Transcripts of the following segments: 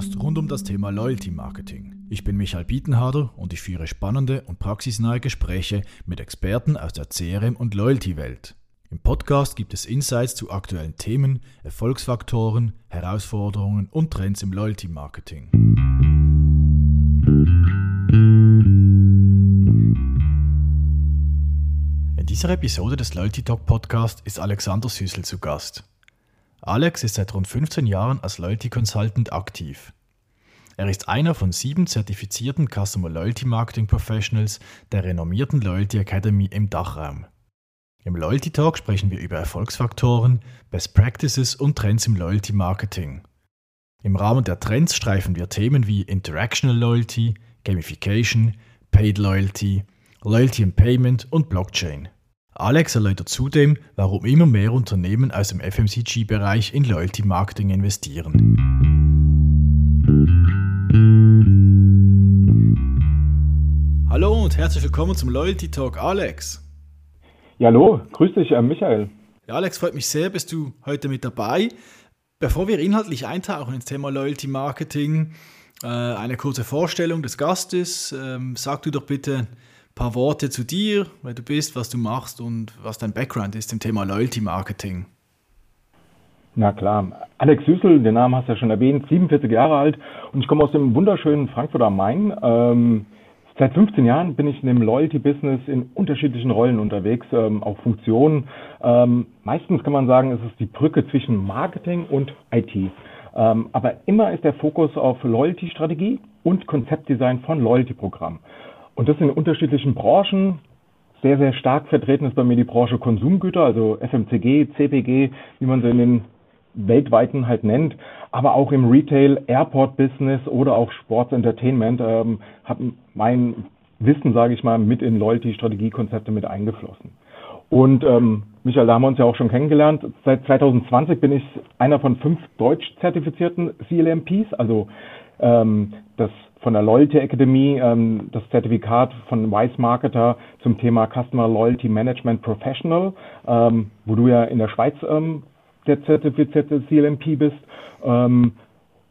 Podcast rund um das Thema Loyalty Marketing. Ich bin Michael Bietenharder und ich führe spannende und praxisnahe Gespräche mit Experten aus der CRM- und Loyalty-Welt. Im Podcast gibt es Insights zu aktuellen Themen, Erfolgsfaktoren, Herausforderungen und Trends im Loyalty Marketing. In dieser Episode des Loyalty Talk Podcast ist Alexander Süßel zu Gast. Alex ist seit rund 15 Jahren als Loyalty Consultant aktiv. Er ist einer von sieben zertifizierten Customer Loyalty Marketing Professionals der renommierten Loyalty Academy im Dachraum. Im Loyalty Talk sprechen wir über Erfolgsfaktoren, Best Practices und Trends im Loyalty Marketing. Im Rahmen der Trends streifen wir Themen wie Interactional Loyalty, Gamification, Paid Loyalty, Loyalty and Payment und Blockchain. Alex erläutert zudem, warum immer mehr Unternehmen aus dem FMCG-Bereich in Loyalty Marketing investieren. Hallo und herzlich willkommen zum Loyalty Talk, Alex. Ja, hallo, grüß dich, äh, Michael. Ja, Alex, freut mich sehr, bist du heute mit dabei. Bevor wir inhaltlich eintauchen ins Thema Loyalty Marketing, äh, eine kurze Vorstellung des Gastes. Ähm, sag du doch bitte paar Worte zu dir, wer du bist, was du machst und was dein Background ist im Thema Loyalty Marketing. Na klar. Alex Süßel, den Namen hast du ja schon erwähnt, 47 Jahre alt und ich komme aus dem wunderschönen Frankfurt am Main. Ähm, seit 15 Jahren bin ich in dem Loyalty-Business in unterschiedlichen Rollen unterwegs, ähm, auch Funktionen. Ähm, meistens kann man sagen, es ist die Brücke zwischen Marketing und IT. Ähm, aber immer ist der Fokus auf Loyalty-Strategie und Konzeptdesign von Loyalty-Programmen. Und das in unterschiedlichen Branchen. Sehr, sehr stark vertreten ist bei mir die Branche Konsumgüter, also FMCG, CPG, wie man sie in den weltweiten halt nennt, aber auch im Retail, Airport Business oder auch Sports Entertainment ähm, hat mein Wissen, sage ich mal, mit in Loyalty Strategiekonzepte mit eingeflossen. Und ähm, Michael, da haben wir uns ja auch schon kennengelernt. Seit 2020 bin ich einer von fünf deutsch zertifizierten CLMPs, also ähm, das von der Loyalty Academy ähm, das Zertifikat von Wise Marketer zum Thema Customer Loyalty Management Professional, ähm, wo du ja in der Schweiz ähm, der zertifizierte CLMP bist. Ähm,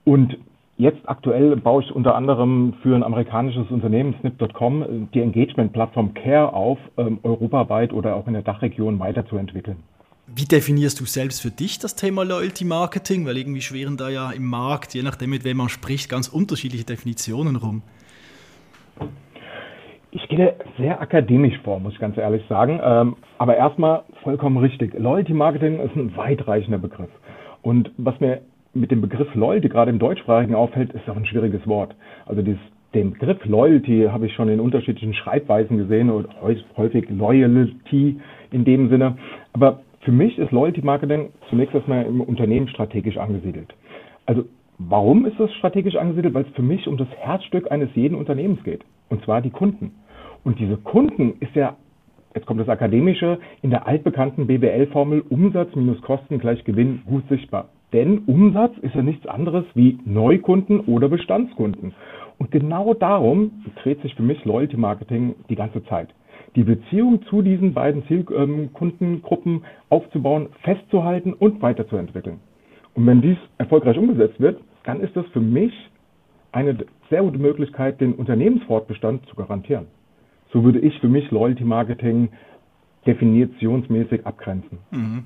und jetzt aktuell baue ich unter anderem für ein amerikanisches Unternehmen, Snip.com, die Engagement-Plattform Care auf, ähm, europaweit oder auch in der Dachregion weiterzuentwickeln. Wie definierst du selbst für dich das Thema Loyalty Marketing? Weil irgendwie schweren da ja im Markt, je nachdem mit wem man spricht, ganz unterschiedliche Definitionen rum. Ich gehe sehr akademisch vor, muss ich ganz ehrlich sagen. Ähm, aber erstmal vollkommen richtig. Loyalty Marketing ist ein weitreichender Begriff. Und was mir mit dem Begriff Loyalty gerade im deutschsprachigen auffällt, ist auch ein schwieriges Wort. Also dieses, den Begriff Loyalty habe ich schon in unterschiedlichen Schreibweisen gesehen und häufig Loyalty in dem Sinne. Aber für mich ist Loyalty Marketing zunächst erstmal im Unternehmen strategisch angesiedelt. Also warum ist es strategisch angesiedelt? Weil es für mich um das Herzstück eines jeden Unternehmens geht. Und zwar die Kunden. Und diese Kunden ist ja, jetzt kommt das Akademische, in der altbekannten BWL-Formel Umsatz minus Kosten gleich Gewinn gut sichtbar. Denn Umsatz ist ja nichts anderes wie Neukunden oder Bestandskunden. Und genau darum dreht sich für mich Loyalty Marketing die ganze Zeit die Beziehung zu diesen beiden Zielkundengruppen aufzubauen, festzuhalten und weiterzuentwickeln. Und wenn dies erfolgreich umgesetzt wird, dann ist das für mich eine sehr gute Möglichkeit, den Unternehmensfortbestand zu garantieren. So würde ich für mich Loyalty Marketing definitionsmäßig abgrenzen. Mhm.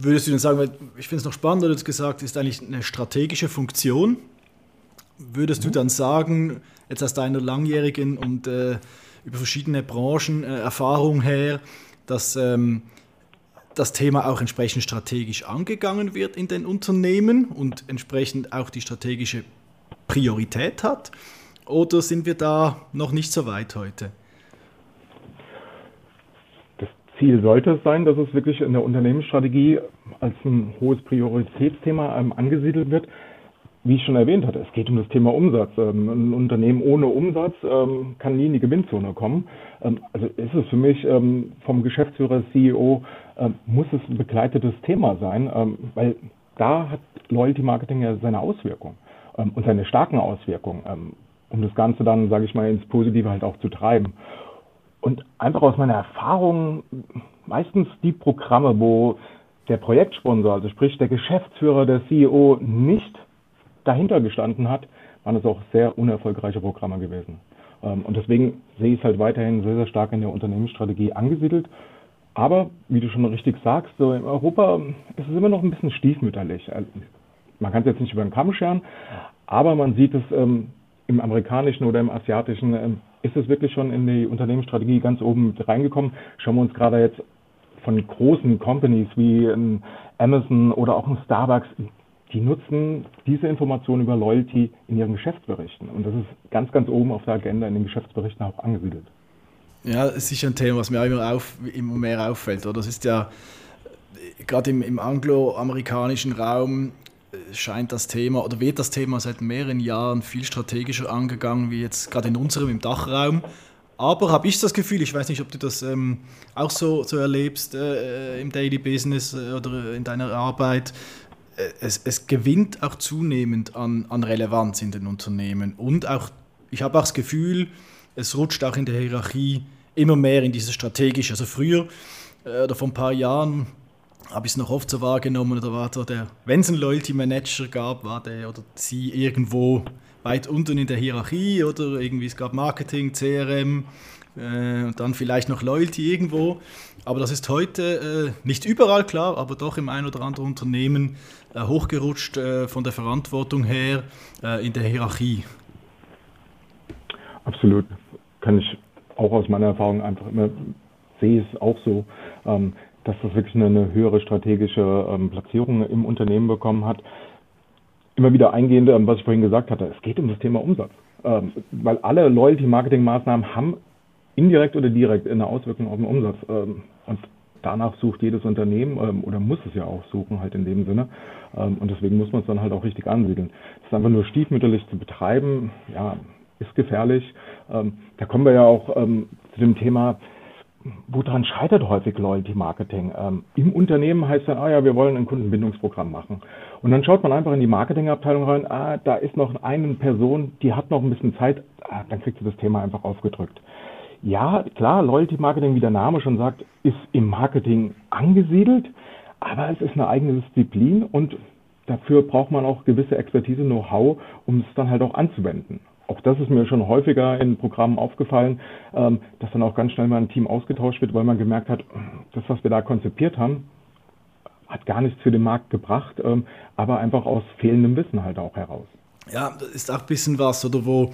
Würdest du denn sagen, ich finde es noch spannend, du hast gesagt, ist eigentlich eine strategische Funktion. Würdest mhm. du dann sagen, jetzt aus deiner langjährigen und äh, über verschiedene Branchen äh, Erfahrung her, dass ähm, das Thema auch entsprechend strategisch angegangen wird in den Unternehmen und entsprechend auch die strategische Priorität hat? Oder sind wir da noch nicht so weit heute? Das Ziel sollte es sein, dass es wirklich in der Unternehmensstrategie als ein hohes Prioritätsthema ähm, angesiedelt wird wie ich schon erwähnt hatte, es geht um das Thema Umsatz. Ähm, ein Unternehmen ohne Umsatz ähm, kann nie in die Gewinnzone kommen. Ähm, also ist es für mich vom Geschäftsführer, CEO, muss es ein begleitetes Thema sein, weil da hat Loyalty Marketing ja seine Auswirkungen und seine starken Auswirkungen, um das Ganze dann, sage ich mal, ins Positive halt auch zu treiben. Und einfach aus meiner Erfahrung, meistens die Programme, wo der Projektsponsor, also sprich der Geschäftsführer, der CEO nicht dahinter gestanden hat, waren es auch sehr unerfolgreiche Programme gewesen. Ähm, und deswegen sehe ich es halt weiterhin sehr, sehr stark in der Unternehmensstrategie angesiedelt. Aber, wie du schon richtig sagst, so in Europa ist es immer noch ein bisschen stiefmütterlich. Also, man kann es jetzt nicht über den Kamm scheren, aber man sieht es ähm, im amerikanischen oder im asiatischen, ähm, ist es wirklich schon in die Unternehmensstrategie ganz oben reingekommen. Schauen wir uns gerade jetzt von großen Companies wie Amazon oder auch ein Starbucks, die nutzen diese Informationen über Loyalty in ihren Geschäftsberichten. Und das ist ganz, ganz oben auf der Agenda in den Geschäftsberichten auch angesiedelt. Ja, es ist sicher ein Thema, was mir immer, auf, immer mehr auffällt. Oder? Das ist ja gerade im, im angloamerikanischen Raum äh, scheint das Thema oder wird das Thema seit mehreren Jahren viel strategischer angegangen, wie jetzt gerade in unserem, im Dachraum. Aber habe ich das Gefühl, ich weiß nicht, ob du das ähm, auch so, so erlebst äh, im Daily Business äh, oder in deiner Arbeit, äh, es, es, gewinnt auch zunehmend an, an Relevanz in den Unternehmen. Und auch, ich habe auch das Gefühl, es rutscht auch in der Hierarchie immer mehr in dieses strategische. Also früher äh, oder vor ein paar Jahren habe ich es noch oft so wahrgenommen, da war so der, wenn es einen Loyalty Manager gab, war der oder sie irgendwo weit unten in der Hierarchie oder irgendwie es gab Marketing, CRM äh, und dann vielleicht noch Loyalty irgendwo. Aber das ist heute äh, nicht überall klar, aber doch im ein oder anderen Unternehmen äh, hochgerutscht äh, von der Verantwortung her äh, in der Hierarchie. Absolut. Kann ich auch aus meiner Erfahrung einfach immer, sehe es auch so, ähm, dass das wirklich eine, eine höhere strategische ähm, Platzierung im Unternehmen bekommen hat immer wieder eingehend, ähm, was ich vorhin gesagt hatte, es geht um das Thema Umsatz. Ähm, weil alle Loyalty-Marketing-Maßnahmen haben indirekt oder direkt eine Auswirkung auf den Umsatz. Ähm, und danach sucht jedes Unternehmen oder muss es ja auch suchen, halt in dem Sinne. und deswegen muss man es dann halt auch richtig ansiedeln. Das ist einfach nur stiefmütterlich zu betreiben, ja, ist gefährlich. da kommen wir ja auch zu dem Thema, woran scheitert häufig Loyalty Marketing? Ähm, Im Unternehmen heißt dann, ah ja, wir wollen ein Kundenbindungsprogramm machen. Und dann schaut man einfach in die Marketingabteilung rein, ah, da ist noch eine Person, die hat noch ein bisschen Zeit, ah, dann kriegt sie das Thema einfach aufgedrückt. Ja, klar, Loyalty Marketing, wie der Name schon sagt, ist im Marketing angesiedelt, aber es ist eine eigene Disziplin und dafür braucht man auch gewisse Expertise, Know-how, um es dann halt auch anzuwenden auch das ist mir schon häufiger in Programmen aufgefallen, ähm, dass dann auch ganz schnell mal ein Team ausgetauscht wird, weil man gemerkt hat, das, was wir da konzipiert haben, hat gar nichts für den Markt gebracht, ähm, aber einfach aus fehlendem Wissen halt auch heraus. Ja, ist auch ein bisschen was, oder wo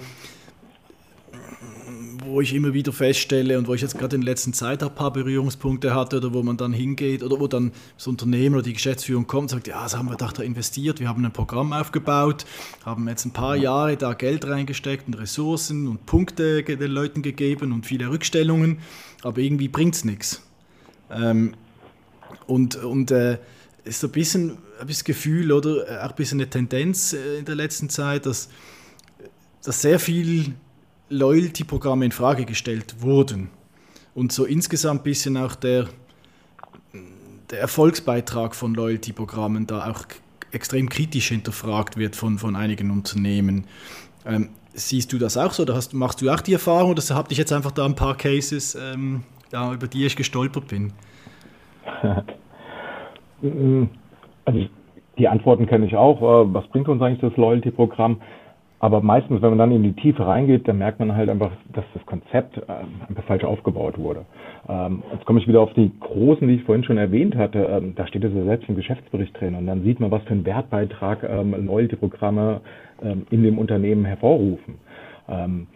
wo ich immer wieder feststelle und wo ich jetzt gerade in der letzten Zeit ein paar Berührungspunkte hatte oder wo man dann hingeht oder wo dann das Unternehmen oder die Geschäftsführung kommt und sagt, ja, das haben wir da investiert, wir haben ein Programm aufgebaut, haben jetzt ein paar Jahre da Geld reingesteckt und Ressourcen und Punkte den Leuten gegeben und viele Rückstellungen, aber irgendwie bringt es nichts. Ähm, und und äh, ist ein bisschen, ich das Gefühl, oder auch ein bisschen eine Tendenz äh, in der letzten Zeit, dass, dass sehr viel Loyalty-Programme in Frage gestellt wurden und so insgesamt ein bisschen auch der, der Erfolgsbeitrag von Loyalty-Programmen da auch extrem kritisch hinterfragt wird von, von einigen Unternehmen. Ähm, siehst du das auch so? Oder hast, machst du auch die Erfahrung oder habt ich jetzt einfach da ein paar Cases, ähm, ja, über die ich gestolpert bin? also die Antworten kenne ich auch. Äh, was bringt uns eigentlich das Loyalty-Programm? Aber meistens, wenn man dann in die Tiefe reingeht, dann merkt man halt einfach, dass das Konzept äh, einfach falsch aufgebaut wurde. Ähm, jetzt komme ich wieder auf die großen, die ich vorhin schon erwähnt hatte. Ähm, da steht es ja selbst im Geschäftsbericht drin und dann sieht man, was für einen Wertbeitrag ähm, Loyalty-Programme ähm, in dem Unternehmen hervorrufen. Ähm,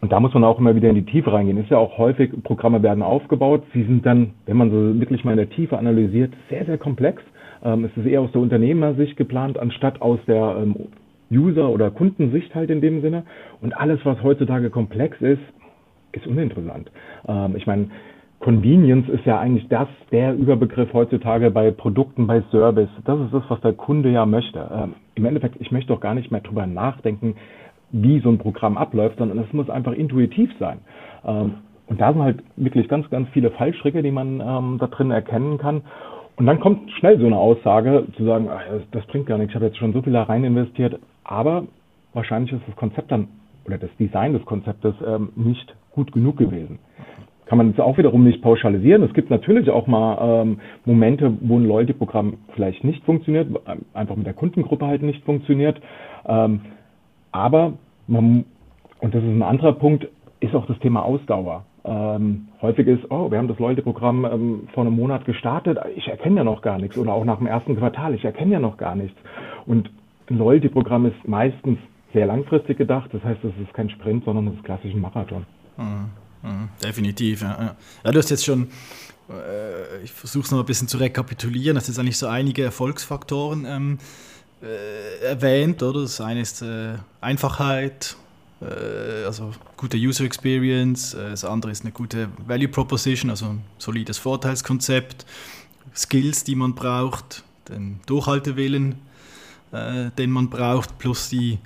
und da muss man auch immer wieder in die Tiefe reingehen. Ist ja auch häufig, Programme werden aufgebaut. Sie sind dann, wenn man so wirklich mal in der Tiefe analysiert, sehr, sehr komplex. Ähm, es ist eher aus der Unternehmersicht geplant, anstatt aus der ähm, User- oder Kundensicht halt in dem Sinne. Und alles, was heutzutage komplex ist, ist uninteressant. Ähm, ich meine, Convenience ist ja eigentlich das, der Überbegriff heutzutage bei Produkten, bei Service. Das ist das, was der Kunde ja möchte. Ähm, Im Endeffekt, ich möchte doch gar nicht mehr drüber nachdenken, wie so ein Programm abläuft, sondern es muss einfach intuitiv sein. Ähm, und da sind halt wirklich ganz, ganz viele Fallstricke, die man ähm, da drin erkennen kann. Und dann kommt schnell so eine Aussage, zu sagen, ach, das, bringt gar nichts, ich habe jetzt schon so viel da rein investiert, aber wahrscheinlich ist das Konzept dann oder das Design des Konzeptes ähm, nicht gut genug gewesen. kann man es auch wiederum nicht pauschalisieren. Es gibt natürlich auch mal ähm, Momente, wo ein Loyalty-Programm vielleicht nicht funktioniert, einfach mit der Kundengruppe halt nicht funktioniert. Ähm, aber man, und das ist ein anderer Punkt, ist auch das Thema Ausdauer. Ähm, häufig ist, oh, wir haben das Loyalty-Programm ähm, vor einem Monat gestartet, ich erkenne ja noch gar nichts. Oder auch nach dem ersten Quartal, ich erkenne ja noch gar nichts. Und ein Loyalty-Programm ist meistens sehr langfristig gedacht. Das heißt, es ist kein Sprint, sondern es ist klassisch ein Marathon. Mhm. Mhm. Definitiv, ja. ja. Du hast jetzt schon, äh, ich versuche es noch ein bisschen zu rekapitulieren, hast jetzt eigentlich so einige Erfolgsfaktoren ähm, äh, erwähnt, oder? Das eine ist äh, Einfachheit, äh, also gute User Experience, äh, das andere ist eine gute Value Proposition, also ein solides Vorteilskonzept, Skills, die man braucht, den Durchhaltewillen, äh, den man braucht, plus die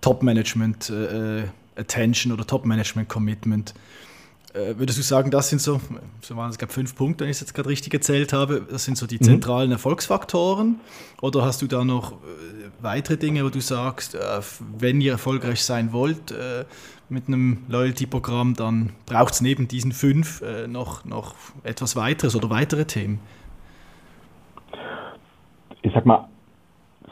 Top-Management Attention oder Top-Management-Commitment. Äh, würdest du sagen, das sind so, so waren es gab fünf Punkte, wenn ich es jetzt gerade richtig erzählt habe, das sind so die mhm. zentralen Erfolgsfaktoren? Oder hast du da noch äh, weitere Dinge, wo du sagst, äh, wenn ihr erfolgreich sein wollt mit einem Loyalty-Programm, dann braucht es neben diesen fünf noch, noch etwas weiteres oder weitere Themen? Ich sag mal,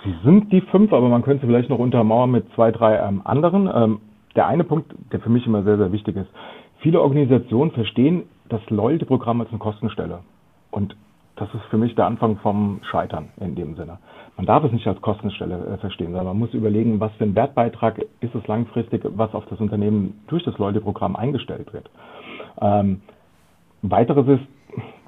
sie sind die fünf, aber man könnte vielleicht noch untermauern mit zwei, drei ähm, anderen. Ähm, der eine Punkt, der für mich immer sehr, sehr wichtig ist. Viele Organisationen verstehen das Loyalty-Programm als eine Kostenstelle. Und das ist für mich der Anfang vom Scheitern in dem Sinne. Man darf es nicht als Kostenstelle äh, verstehen, sondern man muss überlegen, was für ein Wertbeitrag ist es langfristig, was auf das Unternehmen durch das Loyalty-Programm eingestellt wird. Ähm, weiteres ist,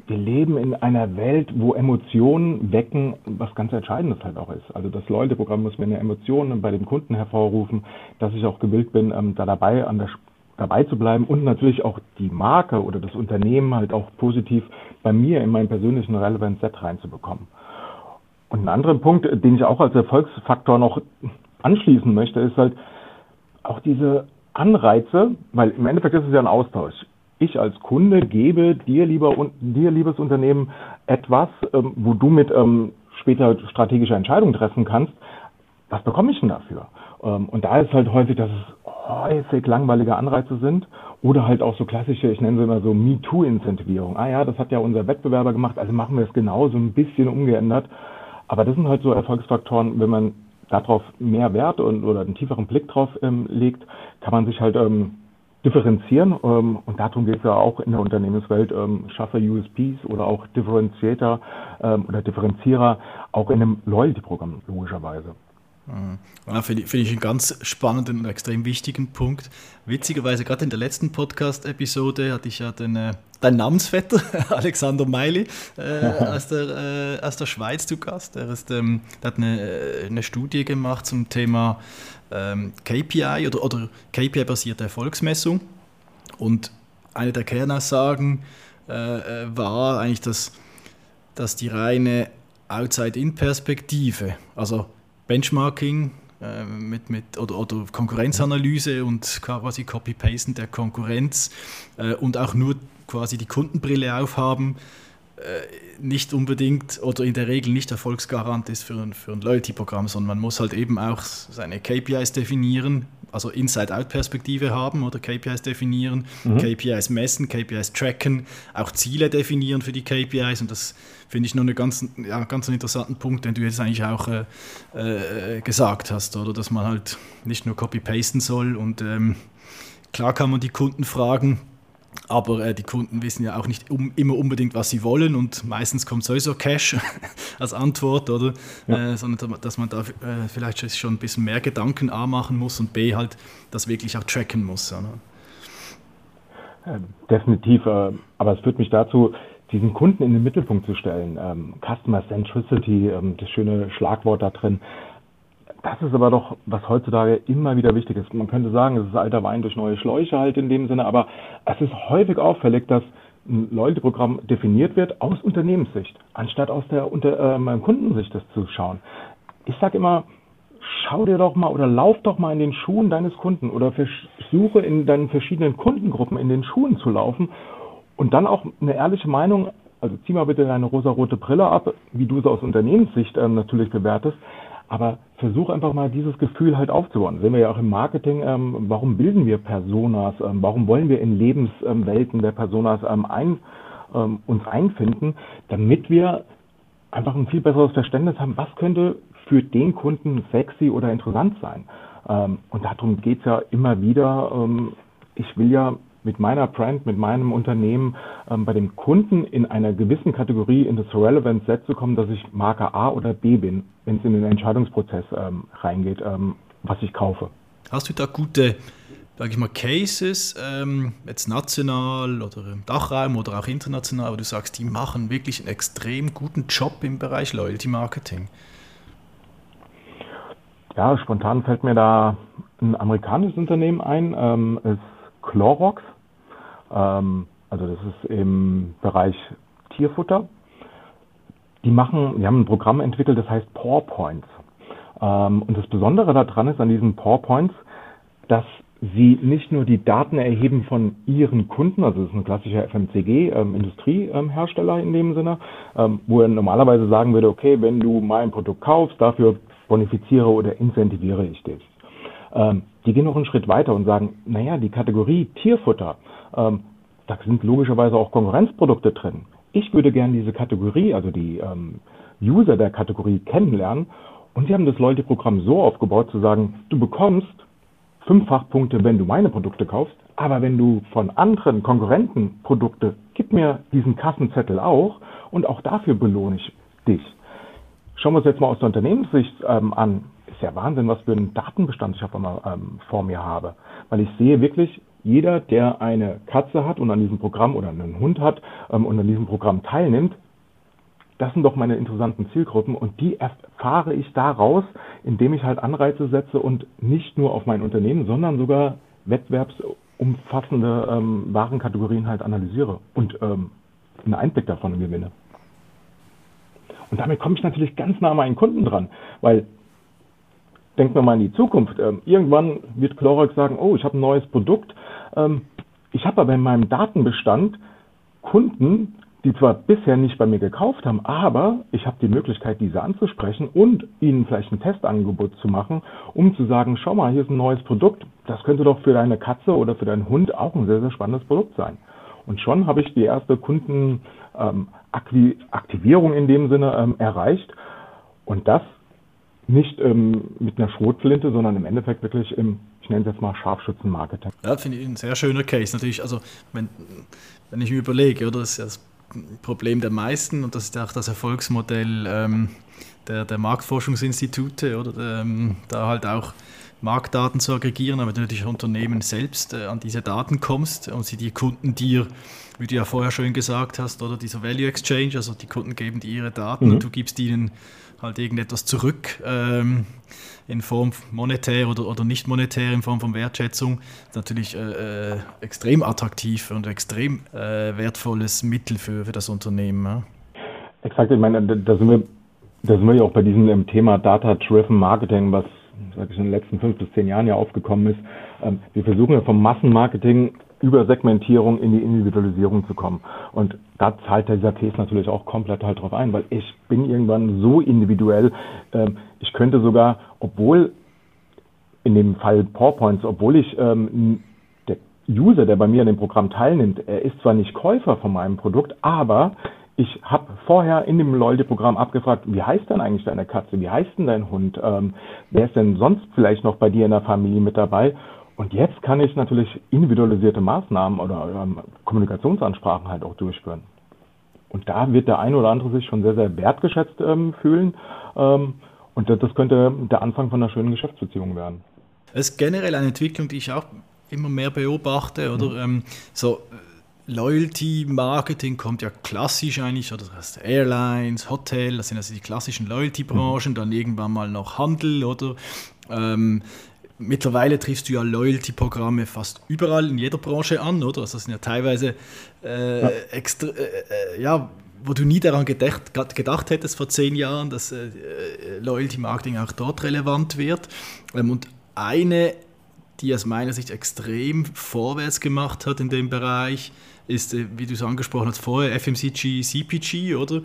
wir leben in einer Welt, wo Emotionen wecken, was ganz Entscheidendes halt auch ist. Also das Loyalty-Programm muss mir eine Emotion bei dem Kunden hervorrufen, dass ich auch gewillt bin, ähm, da dabei an der dabei zu bleiben und natürlich auch die Marke oder das Unternehmen halt auch positiv bei mir in meinen persönlichen Relevance Set reinzubekommen. Und ein anderer Punkt, den ich auch als Erfolgsfaktor noch anschließen möchte, ist halt auch diese Anreize, weil im Endeffekt ist es ja ein Austausch ich als Kunde gebe dir, lieber, dir liebes Unternehmen, etwas, ähm, wo du mit ähm, später strategische Entscheidungen treffen kannst. Was bekomme ich denn dafür? Ähm, und da ist halt häufig, dass es häufig langweilige Anreize sind oder halt auch so klassische, ich nenne sie immer so MeToo-Incentivierung. Ah ja, das hat ja unser Wettbewerber gemacht, also machen wir es genauso ein bisschen umgeändert. Aber das sind halt so Erfolgsfaktoren, wenn man darauf mehr Wert und, oder einen tieferen Blick drauf ähm, legt, kann man sich halt ähm, differenzieren. Ähm, und darum geht es ja auch in der Unternehmenswelt. Ähm, schaffe USPs oder auch Differentiator ähm, oder Differenzierer auch in einem Loyalty-Programm logischerweise. Mhm. Ja, Finde find ich einen ganz spannenden und extrem wichtigen Punkt. Witzigerweise, gerade in der letzten Podcast-Episode hatte ich ja den, äh, deinen Namensvetter, Alexander Meili, äh, aus, der, äh, aus der Schweiz zu Gast. Er, ist, ähm, der hat eine, äh, eine Studie gemacht zum Thema ähm, KPI oder, oder KPI-basierte Erfolgsmessung. Und eine der Kernaussagen äh, äh, war eigentlich, dass, dass die reine Outside-In-Perspektive, also Benchmarking äh, mit, mit, oder, oder Konkurrenzanalyse und quasi Copy-Pasten der Konkurrenz äh, und auch nur quasi die Kundenbrille aufhaben, nicht unbedingt oder in der Regel nicht Erfolgsgarant ist für ein, für ein Loyalty-Programm, sondern man muss halt eben auch seine KPIs definieren, also Inside-Out-Perspektive haben oder KPIs definieren, mhm. KPIs messen, KPIs tracken, auch Ziele definieren für die KPIs und das finde ich noch einen ganz, ja, ganz interessanten Punkt, den du jetzt eigentlich auch äh, äh, gesagt hast, oder dass man halt nicht nur copy-pasten soll und ähm, klar kann man die Kunden fragen, aber äh, die Kunden wissen ja auch nicht um, immer unbedingt, was sie wollen und meistens kommt sowieso Cash als Antwort, oder? Ja. Äh, sondern dass man da äh, vielleicht schon ein bisschen mehr Gedanken A machen muss und B halt das wirklich auch tracken muss. Oder? definitiv, äh, aber es führt mich dazu, diesen Kunden in den Mittelpunkt zu stellen. Ähm, Customer Centricity, ähm, das schöne Schlagwort da drin. Das ist aber doch, was heutzutage immer wieder wichtig ist. Man könnte sagen, es ist alter Wein durch neue Schläuche halt in dem Sinne, aber es ist häufig auffällig, dass ein Loyalty-Programm definiert wird aus Unternehmenssicht, anstatt aus der unter, äh, Kundensicht das zu schauen. Ich sage immer, schau dir doch mal oder lauf doch mal in den Schuhen deines Kunden oder versuche in deinen verschiedenen Kundengruppen in den Schuhen zu laufen und dann auch eine ehrliche Meinung, also zieh mal bitte deine rosarote Brille ab, wie du es aus Unternehmenssicht ähm, natürlich bewertest, aber versuch einfach mal dieses Gefühl halt aufzubauen. sehen wir ja auch im Marketing, ähm, warum bilden wir Personas, ähm, warum wollen wir in Lebenswelten der Personas ähm, ein, ähm, uns einfinden, damit wir einfach ein viel besseres Verständnis haben, was könnte für den Kunden sexy oder interessant sein. Ähm, und darum geht's ja immer wieder. Ähm, ich will ja mit meiner Brand, mit meinem Unternehmen ähm, bei dem Kunden in einer gewissen Kategorie in das Relevant Set zu kommen, dass ich Marke A oder B bin, wenn es in den Entscheidungsprozess ähm, reingeht, ähm, was ich kaufe. Hast du da gute, sag ich mal, Cases, ähm, jetzt national oder im Dachraum oder auch international, wo du sagst, die machen wirklich einen extrem guten Job im Bereich Loyalty Marketing? Ja, spontan fällt mir da ein amerikanisches Unternehmen ein, ähm, ist Clorox. Ähm, also das ist im Bereich Tierfutter. Die machen, die haben ein Programm entwickelt, das heißt Paw Points. Ähm, und das Besondere daran ist an diesen Paw Points, dass sie nicht nur die Daten erheben von ihren Kunden, also das ist ein klassischer FMCG, ähm, Industriehersteller in dem Sinne, ähm, wo er normalerweise sagen würde, okay, wenn du mein Produkt kaufst, dafür bonifiziere oder incentiviere ich dich. Ähm, die gehen noch einen Schritt weiter und sagen, naja, die Kategorie Tierfutter, ähm, da sind logischerweise auch Konkurrenzprodukte drin. Ich würde gerne diese Kategorie, also die ähm, User der Kategorie kennenlernen. Und sie haben das Loyalty-Programm so aufgebaut, zu sagen, du bekommst fünffach Punkte, wenn du meine Produkte kaufst, aber wenn du von anderen Konkurrenten Produkte, gib mir diesen Kassenzettel auch und auch dafür belohne ich dich. Schauen wir uns jetzt mal aus der Unternehmenssicht ähm, an ist ja Wahnsinn, was für einen Datenbestand ich auf einmal ähm, vor mir habe. Weil ich sehe wirklich, jeder, der eine Katze hat und an diesem Programm oder einen Hund hat ähm, und an diesem Programm teilnimmt, das sind doch meine interessanten Zielgruppen und die erfahre ich daraus, indem ich halt Anreize setze und nicht nur auf mein Unternehmen, sondern sogar wettbewerbsumfassende ähm, Warenkategorien halt analysiere und ähm, einen Einblick davon gewinne. Und damit komme ich natürlich ganz nah an meinen Kunden dran, weil denken wir mal in die Zukunft. Ähm, irgendwann wird Clorox sagen, oh, ich habe ein neues Produkt. Ähm, ich habe aber in meinem Datenbestand Kunden, die zwar bisher nicht bei mir gekauft haben, aber ich habe die Möglichkeit, diese anzusprechen und ihnen vielleicht ein Testangebot zu machen, um zu sagen, schau mal, hier ist ein neues Produkt, das könnte doch für deine Katze oder für deinen Hund auch ein sehr, sehr spannendes Produkt sein. Und schon habe ich die erste Kundenaktivierung ähm, in dem Sinne ähm, erreicht. Und das nicht ähm, mit einer Schrotflinte, sondern im Endeffekt wirklich im, ich nenne es jetzt mal Scharfschützenmarketing. Ja, finde ich ein sehr schöner Case. Natürlich, also wenn, wenn ich mir überlege, oder das ist ja das Problem der meisten und das ist auch das Erfolgsmodell ähm, der, der Marktforschungsinstitute oder ähm, da halt auch Marktdaten zu aggregieren, aber natürlich Unternehmen selbst äh, an diese Daten kommst und sie die Kunden dir, wie du ja vorher schon gesagt hast, oder dieser Value Exchange, also die Kunden geben dir ihre Daten mhm. und du gibst ihnen halt irgendetwas zurück ähm, in Form monetär oder, oder nicht monetär in Form von Wertschätzung, natürlich äh, äh, extrem attraktiv und extrem äh, wertvolles Mittel für, für das Unternehmen. Ja. Exakt, ich meine, da sind wir, da sind wir ja auch bei diesem Thema Data-Driven Marketing, was ich, in den letzten fünf bis zehn Jahren ja aufgekommen ist. Ähm, wir versuchen ja vom Massenmarketing über Segmentierung in die Individualisierung zu kommen. Und da zahlt dieser Case natürlich auch komplett halt drauf ein, weil ich bin irgendwann so individuell, ähm, ich könnte sogar, obwohl in dem Fall PowerPoints, obwohl ich ähm, der User, der bei mir an dem Programm teilnimmt, er ist zwar nicht Käufer von meinem Produkt, aber ich habe vorher in dem Loyalty-Programm abgefragt, wie heißt denn eigentlich deine Katze, wie heißt denn dein Hund, ähm, wer ist denn sonst vielleicht noch bei dir in der Familie mit dabei? Und jetzt kann ich natürlich individualisierte Maßnahmen oder ähm, Kommunikationsansprachen halt auch durchführen. Und da wird der eine oder andere sich schon sehr, sehr wertgeschätzt ähm, fühlen. Ähm, und das könnte der Anfang von einer schönen Geschäftsbeziehung werden. Es ist generell eine Entwicklung, die ich auch immer mehr beobachte. Oder mhm. ähm, so Loyalty Marketing kommt ja klassisch eigentlich, oder das heißt Airlines, Hotel, das sind also die klassischen Loyalty-Branchen, mhm. dann irgendwann mal noch Handel oder ähm, Mittlerweile triffst du ja Loyalty-Programme fast überall in jeder Branche an, oder? Also das sind ja teilweise äh, ja. extra, äh, äh, ja, wo du nie daran gedacht, gedacht hättest vor zehn Jahren, dass äh, Loyalty-Marketing auch dort relevant wird. Ähm, und eine, die aus meiner Sicht extrem vorwärts gemacht hat in dem Bereich, ist, äh, wie du es angesprochen hast vorher, FMCG, CPG, oder?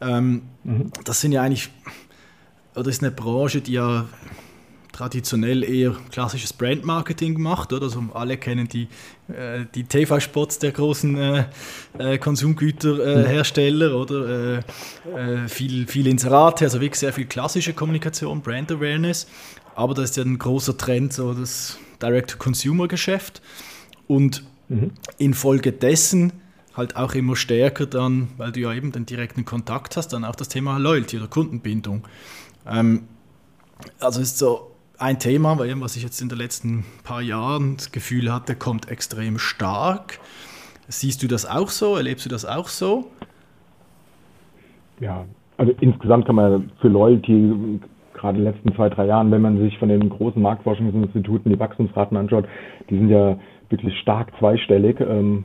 Ähm, mhm. Das sind ja eigentlich oder ist eine Branche, die ja traditionell eher klassisches Brandmarketing macht, oder? Also alle kennen die, äh, die TV-Spots der großen äh, äh, Konsumgüterhersteller, mhm. oder? Äh, äh, viel, viel Inserate, also wirklich sehr viel klassische Kommunikation, Brand Awareness. Aber das ist ja ein großer Trend, so das Direct-to-Consumer-Geschäft. Und mhm. infolgedessen halt auch immer stärker dann, weil du ja eben den direkten Kontakt hast, dann auch das Thema Loyalty oder Kundenbindung. Ähm, also ist so ein Thema, was ich jetzt in den letzten paar Jahren das Gefühl hatte, kommt extrem stark. Siehst du das auch so? Erlebst du das auch so? Ja, also insgesamt kann man für Loyalty gerade in den letzten zwei, drei Jahren, wenn man sich von den großen Marktforschungsinstituten die Wachstumsraten anschaut, die sind ja wirklich stark zweistellig. Ähm,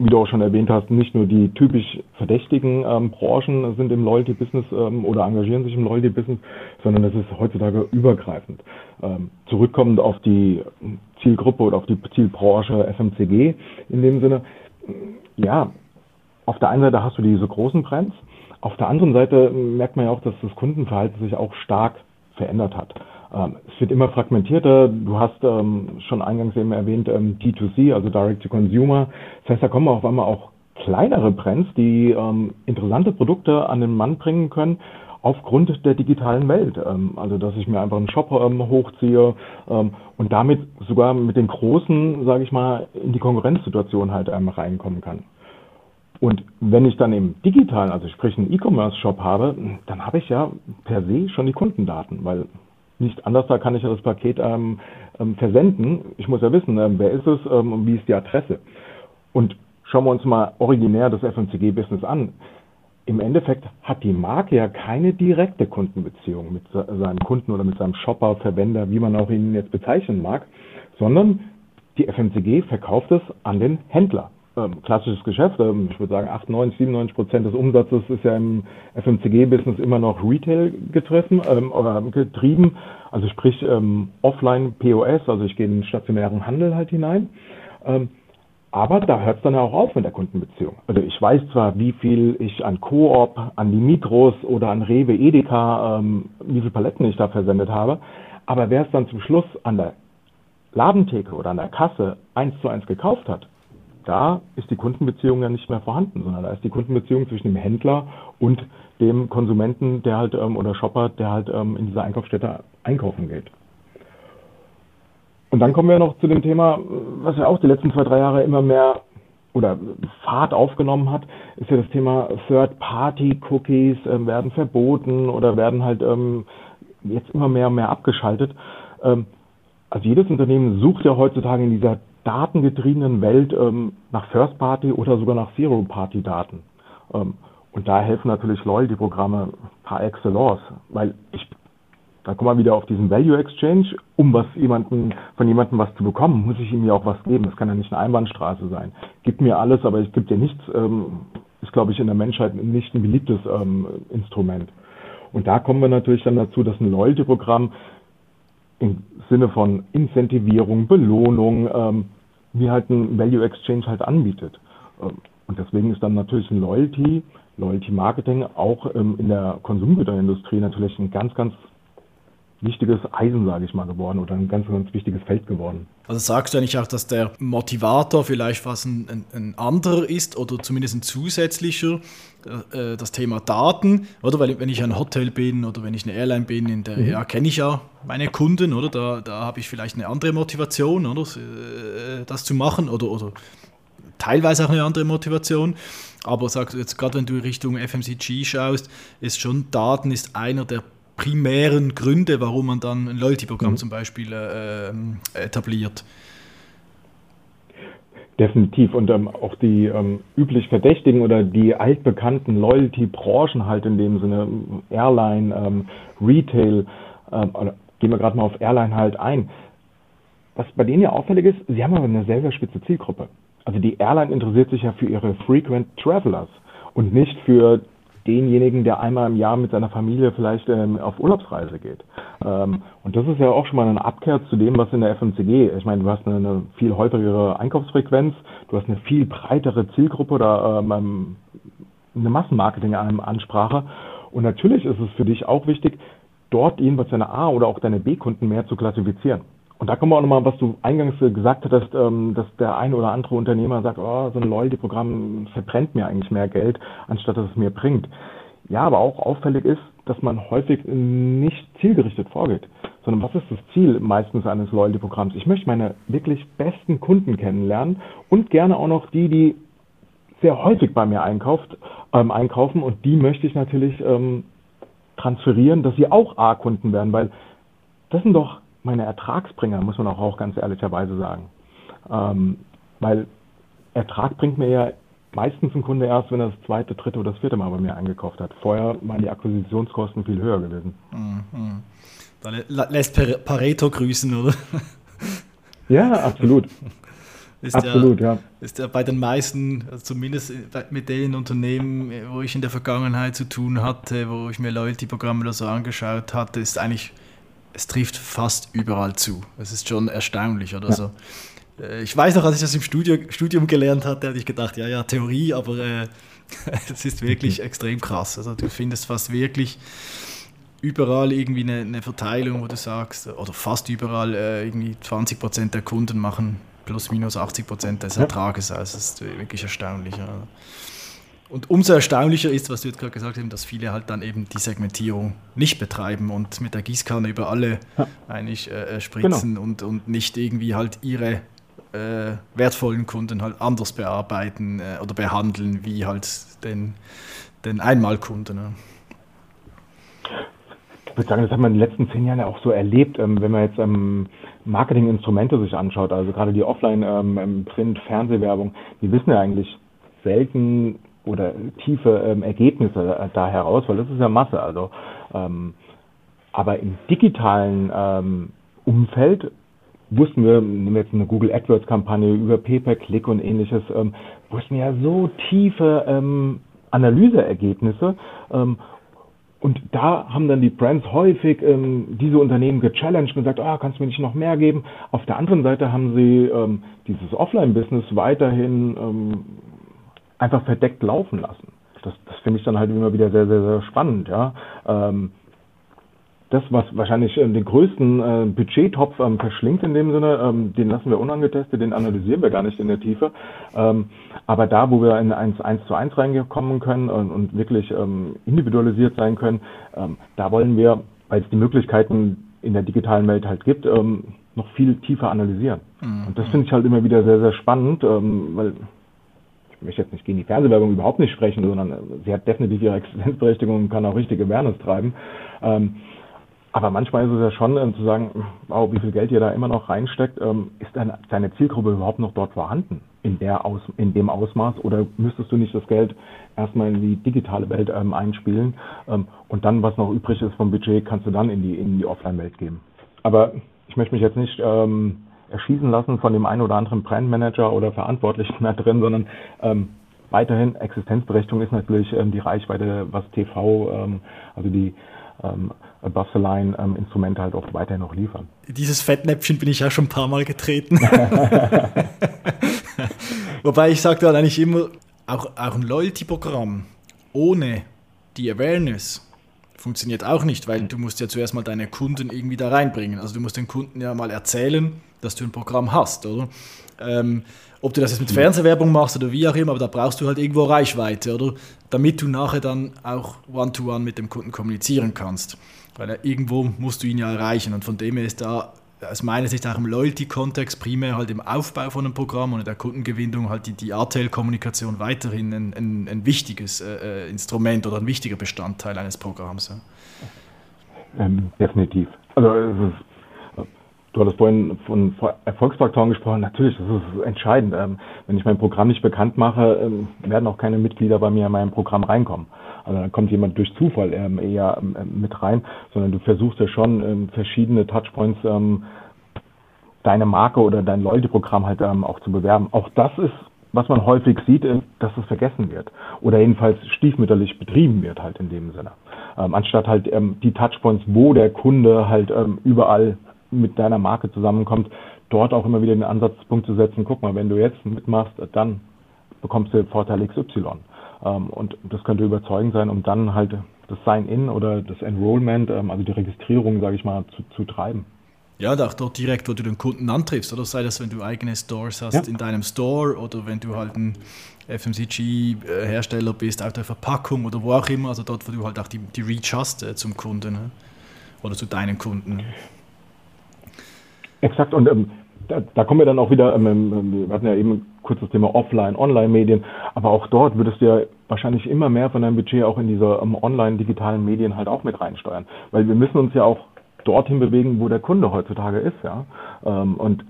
wie du auch schon erwähnt hast, nicht nur die typisch verdächtigen ähm, Branchen sind im Loyalty-Business ähm, oder engagieren sich im Loyalty-Business, sondern es ist heutzutage übergreifend. Ähm, zurückkommend auf die Zielgruppe oder auf die Zielbranche FMCG in dem Sinne, ja, auf der einen Seite hast du diese großen Brands, auf der anderen Seite merkt man ja auch, dass das Kundenverhalten sich auch stark verändert hat. Ähm, es wird immer fragmentierter. Du hast ähm, schon eingangs eben erwähnt ähm, D2C, also Direct to Consumer. Das heißt, da kommen auf einmal auch kleinere Brands, die ähm, interessante Produkte an den Mann bringen können aufgrund der digitalen Welt. Ähm, also dass ich mir einfach einen Shop ähm, hochziehe und damit sogar mit den Großen, sage ich mal, in die Konkurrenzsituation halt einmal reinkommen kann. Und wenn ich dann im digitalen, also sprich einen E-Commerce-Shop habe, dann habe ich ja per se schon die Kundendaten, weil nicht anders, da kann ich ja das Paket ähm, ähm, versenden. Ich muss ja wissen, ähm, wer ist es ähm, und wie ist die Adresse. Und schauen wir uns mal originär das FMCG-Business an. Im Endeffekt hat die Marke ja keine direkte Kundenbeziehung mit seinem Kunden oder mit seinem Shopper, Verwender, wie man auch ihn jetzt bezeichnen mag, sondern die FMCG verkauft es an den Händler ähm, klassisches Geschäft. Ähm, ich würde sagen, 98, 97 Prozent des Umsatzes ist ja im FMCG-Business immer noch Retail getroffen ähm, oder getrieben. Also sprich ähm, Offline POS, also ich gehe in den stationären Handel halt hinein. Aber da hört es dann auch auf mit der Kundenbeziehung. Also ich weiß zwar, wie viel ich an Coop, an die Migros oder an Rewe, Edeka, wie viele Paletten ich da versendet habe, aber wer es dann zum Schluss an der Ladentheke oder an der Kasse eins zu eins gekauft hat, da ist die Kundenbeziehung ja nicht mehr vorhanden, sondern da ist die Kundenbeziehung zwischen dem Händler und dem Konsumenten, der halt ähm, oder Shopper, der halt ähm, in dieser Einkaufsstätte einkaufen geht. Und dann kommen wir noch zu dem Thema, was ja auch die letzten zwei, drei Jahre immer mehr oder Fahrt aufgenommen hat, ist ja das Thema Third-Party-Cookies äh, werden verboten oder werden halt ähm, jetzt immer mehr und mehr abgeschaltet. Ähm, also jedes Unternehmen sucht ja heutzutage in dieser datengetriebenen Welt ähm, nach First Party oder sogar nach Zero Party Daten. Ähm, und da helfen natürlich Loyalty-Programme par excellence, weil ich, da kommen wir wieder auf diesen Value Exchange, um was jemanden, von jemandem was zu bekommen, muss ich ihm ja auch was geben. Das kann ja nicht eine Einbahnstraße sein. Gib mir alles, aber ich gebe dir nichts, ähm, ist glaube ich in der Menschheit nicht ein beliebtes ähm, Instrument. Und da kommen wir natürlich dann dazu, dass ein Loyalty-Programm im Sinne von Incentivierung, Belohnung, ähm, wie halt ein Value Exchange halt anbietet. Ähm, und deswegen ist dann natürlich ein Loyalty, Loyalty Marketing auch ähm, in der Konsumgüterindustrie natürlich ein ganz, ganz wichtiges Eisen, sage ich mal, geworden oder ein ganz, ganz wichtiges Feld geworden. Also sagst du eigentlich auch, dass der Motivator vielleicht was ein, ein, ein anderer ist oder zumindest ein zusätzlicher, äh, das Thema Daten, oder? Weil wenn ich ein Hotel bin oder wenn ich eine Airline bin, in der, mhm. ja, kenne ich ja meine Kunden, oder? Da, da habe ich vielleicht eine andere Motivation, oder? Äh, das zu machen oder, oder teilweise auch eine andere Motivation. Aber sagst du jetzt gerade, wenn du Richtung FMCG schaust, ist schon Daten ist einer der primären Gründe, warum man dann ein Loyalty-Programm mhm. zum Beispiel äh, etabliert. Definitiv. Und ähm, auch die ähm, üblich Verdächtigen oder die altbekannten Loyalty-Branchen halt in dem Sinne, Airline, ähm, Retail, ähm, gehen wir gerade mal auf Airline halt ein. Was bei denen ja auffällig ist, sie haben aber eine sehr, sehr spitze Zielgruppe. Also die Airline interessiert sich ja für ihre Frequent Travelers und nicht für denjenigen, der einmal im Jahr mit seiner Familie vielleicht ähm, auf Urlaubsreise geht. Ähm, und das ist ja auch schon mal eine Abkehr zu dem, was in der FMCG, ich meine, du hast eine, eine viel häufigere Einkaufsfrequenz, du hast eine viel breitere Zielgruppe oder ähm, eine Massenmarketing-Ansprache. Und natürlich ist es für dich auch wichtig, dort jedenfalls deine A- oder auch deine B-Kunden mehr zu klassifizieren. Und da kommen wir auch nochmal, was du eingangs gesagt hattest, ähm, dass der ein oder andere Unternehmer sagt, oh, so ein Loyalty-Programm verbrennt mir eigentlich mehr Geld, anstatt dass es mir bringt. Ja, aber auch auffällig ist, dass man häufig nicht zielgerichtet vorgeht, sondern was ist das Ziel meistens eines Loyalty-Programms? Ich möchte meine wirklich besten Kunden kennenlernen und gerne auch noch die, die sehr häufig bei mir einkauft, ähm, einkaufen und die möchte ich natürlich ähm, transferieren, dass sie auch A-Kunden werden, weil das sind doch meine Ertragsbringer, muss man auch, auch ganz ehrlicherweise sagen. Ähm, weil Ertrag bringt mir ja meistens ein Kunde erst, wenn er das zweite, dritte oder das vierte Mal bei mir eingekauft hat. Vorher waren die Akquisitionskosten viel höher gewesen. Mhm. Da lässt Pareto grüßen, oder? Ja, absolut. Ist Absolut, ja, ja. Ist ja bei den meisten, also zumindest mit den Unternehmen, wo ich in der Vergangenheit zu tun hatte, wo ich mir Loyalty-Programme oder so angeschaut hatte, ist eigentlich, es trifft fast überall zu. Es ist schon erstaunlich oder ja. so. Äh, ich weiß noch, als ich das im Studio, Studium gelernt hatte, hatte ich gedacht, ja, ja, Theorie, aber äh, es ist wirklich extrem krass. Also du findest fast wirklich überall irgendwie eine, eine, Verteilung, wo du sagst, oder fast überall äh, irgendwie 20 Prozent der Kunden machen plus minus 80 Prozent des Ertrages aus. Das ist wirklich erstaunlich. Ja. Und umso erstaunlicher ist, was du jetzt gerade gesagt hast, dass viele halt dann eben die Segmentierung nicht betreiben und mit der Gießkanne über alle ja. eigentlich äh, äh spritzen genau. und, und nicht irgendwie halt ihre äh, wertvollen Kunden halt anders bearbeiten äh, oder behandeln wie halt den, den Einmalkunden. Ne? Ich würde sagen, das hat man in den letzten zehn Jahren ja auch so erlebt, ähm, wenn man jetzt ähm, Marketinginstrumente sich anschaut, also gerade die Offline, ähm, Print, Fernsehwerbung, die wissen ja eigentlich selten oder tiefe ähm, Ergebnisse äh, da heraus, weil das ist ja Masse. Also, ähm, aber im digitalen ähm, Umfeld wussten wir, nehmen wir jetzt eine Google AdWords Kampagne über Pay-per-Click und ähnliches, ähm, wussten ja so tiefe ähm, Analyseergebnisse ähm, und da haben dann die Brands häufig ähm, diese Unternehmen gechallenged und gesagt, ah, kannst du mir nicht noch mehr geben? Auf der anderen Seite haben sie ähm, dieses Offline-Business weiterhin ähm, einfach verdeckt laufen lassen. Das, das finde ich dann halt immer wieder sehr, sehr, sehr spannend. Ja. Ähm, das, was wahrscheinlich äh, den größten äh, Budgettopf ähm, verschlingt in dem Sinne, ähm, den lassen wir unangetestet, den analysieren wir gar nicht in der Tiefe. Ähm, aber da, wo wir in eins, eins zu eins reinkommen können und, und wirklich ähm, individualisiert sein können, ähm, da wollen wir, weil es die Möglichkeiten in der digitalen Welt halt gibt, ähm, noch viel tiefer analysieren. Mhm. Und das finde ich halt immer wieder sehr, sehr spannend, ähm, weil ich möchte jetzt nicht gegen die Fernsehwerbung überhaupt nicht sprechen, sondern äh, sie hat definitiv ihre Existenzberechtigung und kann auch richtige Awareness treiben. Ähm, aber manchmal ist es ja schon ähm, zu sagen, wow, wie viel Geld ihr da immer noch reinsteckt, ähm, ist deine, deine Zielgruppe überhaupt noch dort vorhanden in, der Aus, in dem Ausmaß oder müsstest du nicht das Geld erstmal in die digitale Welt ähm, einspielen ähm, und dann, was noch übrig ist vom Budget, kannst du dann in die, in die Offline-Welt geben. Aber ich möchte mich jetzt nicht ähm, erschießen lassen von dem einen oder anderen Brandmanager oder Verantwortlichen da drin, sondern ähm, weiterhin Existenzberechtigung ist natürlich ähm, die Reichweite, was TV, ähm, also die ähm, Above the Line ähm, Instrumente halt auch weiterhin noch liefern. Dieses Fettnäpfchen bin ich ja schon ein paar Mal getreten. Wobei ich sage dann eigentlich immer, auch, auch ein Loyalty-Programm ohne die Awareness funktioniert auch nicht, weil du musst ja zuerst mal deine Kunden irgendwie da reinbringen. Also du musst den Kunden ja mal erzählen, dass du ein Programm hast, oder? Ähm, ob du das jetzt mit Fernsehwerbung machst oder wie auch immer, aber da brauchst du halt irgendwo Reichweite, oder? Damit du nachher dann auch One-to-One -one mit dem Kunden kommunizieren kannst. Weil irgendwo musst du ihn ja erreichen und von dem her ist da aus meiner Sicht auch im Loyalty-Kontext primär halt im Aufbau von einem Programm und in der Kundengewinnung halt die, die RTL-Kommunikation weiterhin ein, ein, ein wichtiges äh, äh, Instrument oder ein wichtiger Bestandteil eines Programms. Ja. Ähm, definitiv. Also ist Du hattest vorhin von Erfolgsfaktoren gesprochen. Natürlich, das ist entscheidend. Ähm, wenn ich mein Programm nicht bekannt mache, ähm, werden auch keine Mitglieder bei mir in meinem Programm reinkommen. Also dann kommt jemand durch Zufall ähm, eher mit rein, sondern du versuchst ja schon verschiedene Touchpoints deine Marke oder dein Loyalty-Programm halt auch zu bewerben. Auch das ist, was man häufig sieht, dass es vergessen wird oder jedenfalls stiefmütterlich betrieben wird halt in dem Sinne. anstatt halt die Touchpoints, wo der Kunde halt überall mit deiner Marke zusammenkommt, dort auch immer wieder den Ansatzpunkt zu setzen, guck mal, wenn du jetzt mitmachst, dann bekommst du Vorteil XY. Ähm, und das könnte überzeugend sein, um dann halt das Sign-in oder das Enrollment, ähm, also die Registrierung, sage ich mal, zu, zu treiben. Ja, auch dort direkt, wo du den Kunden antriffst, oder sei das, wenn du eigene Stores hast ja. in deinem Store oder wenn du halt ein FMCG-Hersteller bist, auf der Verpackung oder wo auch immer, also dort, wo du halt auch die, die Reach hast äh, zum Kunden ne? oder zu deinen Kunden. Exakt, und ähm, da, da, kommen wir dann auch wieder, ähm, ähm, wir hatten ja eben kurz das Thema Offline, Online-Medien, aber auch dort würdest du ja wahrscheinlich immer mehr von deinem Budget auch in diese ähm, online-digitalen Medien halt auch mit reinsteuern, weil wir müssen uns ja auch dorthin bewegen, wo der Kunde heutzutage ist, ja. Ähm, und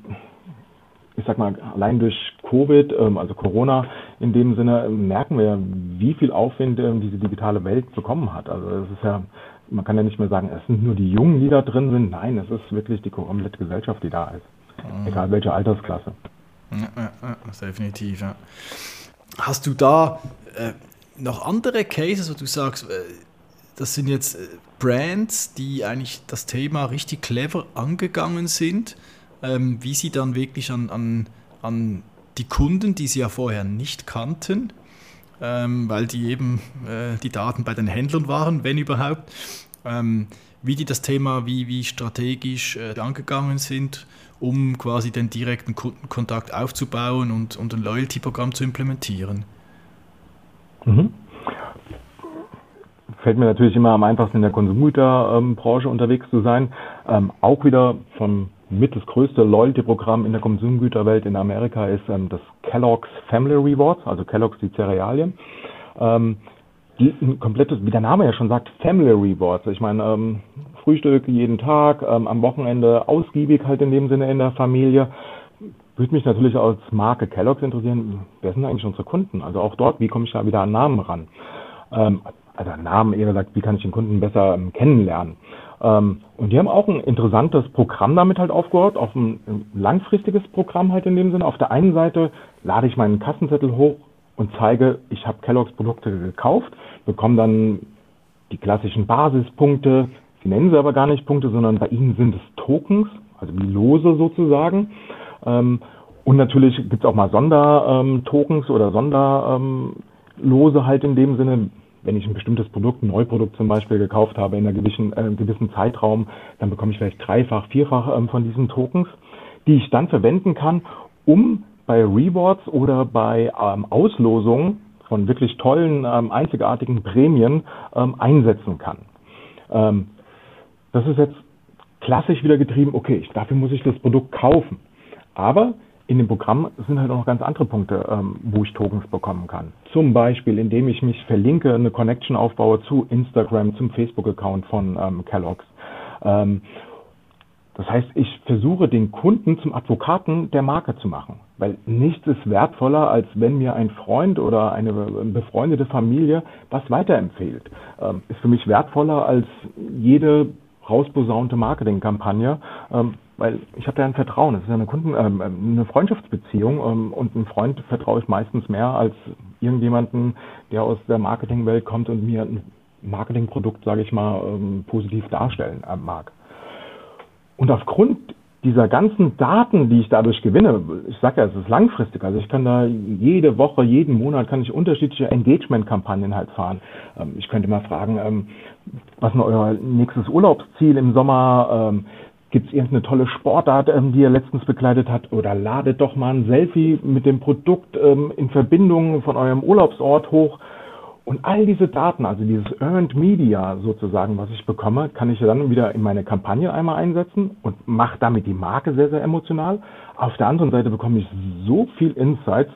ich sag mal, allein durch Covid, ähm, also Corona in dem Sinne, merken wir, wie viel Aufwind ähm, diese digitale Welt bekommen hat. Also es ist ja, man kann ja nicht mehr sagen, es sind nur die Jungen, die da drin sind. Nein, es ist wirklich die komplette Gesellschaft, die da ist. Mhm. Egal welche Altersklasse. Ja, ja, definitiv, ja. Hast du da äh, noch andere Cases, wo du sagst, äh, das sind jetzt äh, Brands, die eigentlich das Thema richtig clever angegangen sind, ähm, wie sie dann wirklich an, an, an die Kunden, die sie ja vorher nicht kannten, ähm, weil die eben äh, die Daten bei den Händlern waren, wenn überhaupt, ähm, wie die das Thema wie, wie strategisch äh, angegangen sind, um quasi den direkten Kundenkontakt aufzubauen und, und ein Loyalty-Programm zu implementieren. Mhm fällt mir natürlich immer am einfachsten in der Konsumgüterbranche unterwegs zu sein. Ähm, auch wieder von mit das größte Loyalty-Programm in der Konsumgüterwelt in Amerika ist ähm, das Kellogg's Family Rewards, also Kellogg's die Cerealien. Ähm, die ein komplettes, wie der Name ja schon sagt, Family Rewards. Ich meine, ähm, Frühstück jeden Tag, ähm, am Wochenende ausgiebig halt in dem Sinne in der Familie. Würde mich natürlich als Marke Kellogg's interessieren, wer sind eigentlich unsere Kunden? Also auch dort, wie komme ich da wieder an Namen ran? Ähm, also Namen eher gesagt, wie kann ich den Kunden besser ähm, kennenlernen. Ähm, und die haben auch ein interessantes Programm damit halt aufgehört, auch ein, ein, langfristiges Programm halt in dem Sinne. Auf der einen Seite lade ich meinen Kassenzettel hoch und zeige, ich habe Kellogg's Produkte gekauft, bekomme dann die klassischen Basispunkte. Sie nennen sie aber gar nicht Punkte, sondern bei ihnen sind es Tokens, also wie Lose sozusagen. Ähm, und natürlich gibt es auch mal Sondertokens ähm, oder Sonderlose halt in dem Sinne, wenn ich ein bestimmtes Produkt, ein Neuprodukt zum Beispiel gekauft habe in einem gewissen, äh, gewissen Zeitraum, dann bekomme ich vielleicht dreifach, vierfach ähm, von diesen Tokens, die ich dann verwenden kann, um bei Rewards oder bei ähm, Auslosungen von wirklich tollen, ähm, einzigartigen Prämien ähm, einsetzen kann. Das ist jetzt klassisch wieder getrieben, okay, ich, dafür muss ich das Produkt kaufen. Aber in dem Programm sind halt auch noch ganz andere Punkte, ähm, wo ich Tokens bekommen kann. Zum Beispiel, indem ich mich verlinke, eine Connection aufbaue zu Instagram, zum Facebook-Account von ähm, Kellogg's. Ähm, das heißt, ich versuche den Kunden zum Advokaten der Marke zu machen, weil nichts ist wertvoller, als wenn mir ein Freund oder eine befreundete Familie was weiterempfiehlt. Ähm, ist für mich wertvoller als jede rausposaunte Marketingkampagne, ähm, weil ich habe ja ein Vertrauen. Es ist ja eine Kunden, ähm, ähm, eine Freundschaftsbeziehung ähm, und einem Freund vertraue ich meistens mehr als irgendjemanden, der aus der Marketingwelt kommt und mir ein Marketingprodukt, sage ich mal, ähm, positiv darstellen äh, mag. Und aufgrund dieser ganzen Daten, die ich dadurch gewinne, ich sage ja, es ist langfristig, also ich kann da jede Woche, jeden Monat kann ich unterschiedliche Engagement-Kampagnen halt fahren. Ähm, ich könnte mal fragen, ähm, was ist euer nächstes Urlaubsziel im Sommer? Gibt es irgendeine tolle Sportart, ähm, die ihr letztens begleitet habt? Oder ladet doch mal ein Selfie mit dem Produkt ähm, in Verbindung von eurem Urlaubsort hoch. Und all diese Daten, also dieses Earned Media sozusagen, was ich bekomme, kann ich dann wieder in meine Kampagne einmal einsetzen und mache damit die Marke sehr, sehr emotional. Auf der anderen Seite bekomme ich so viel Insights,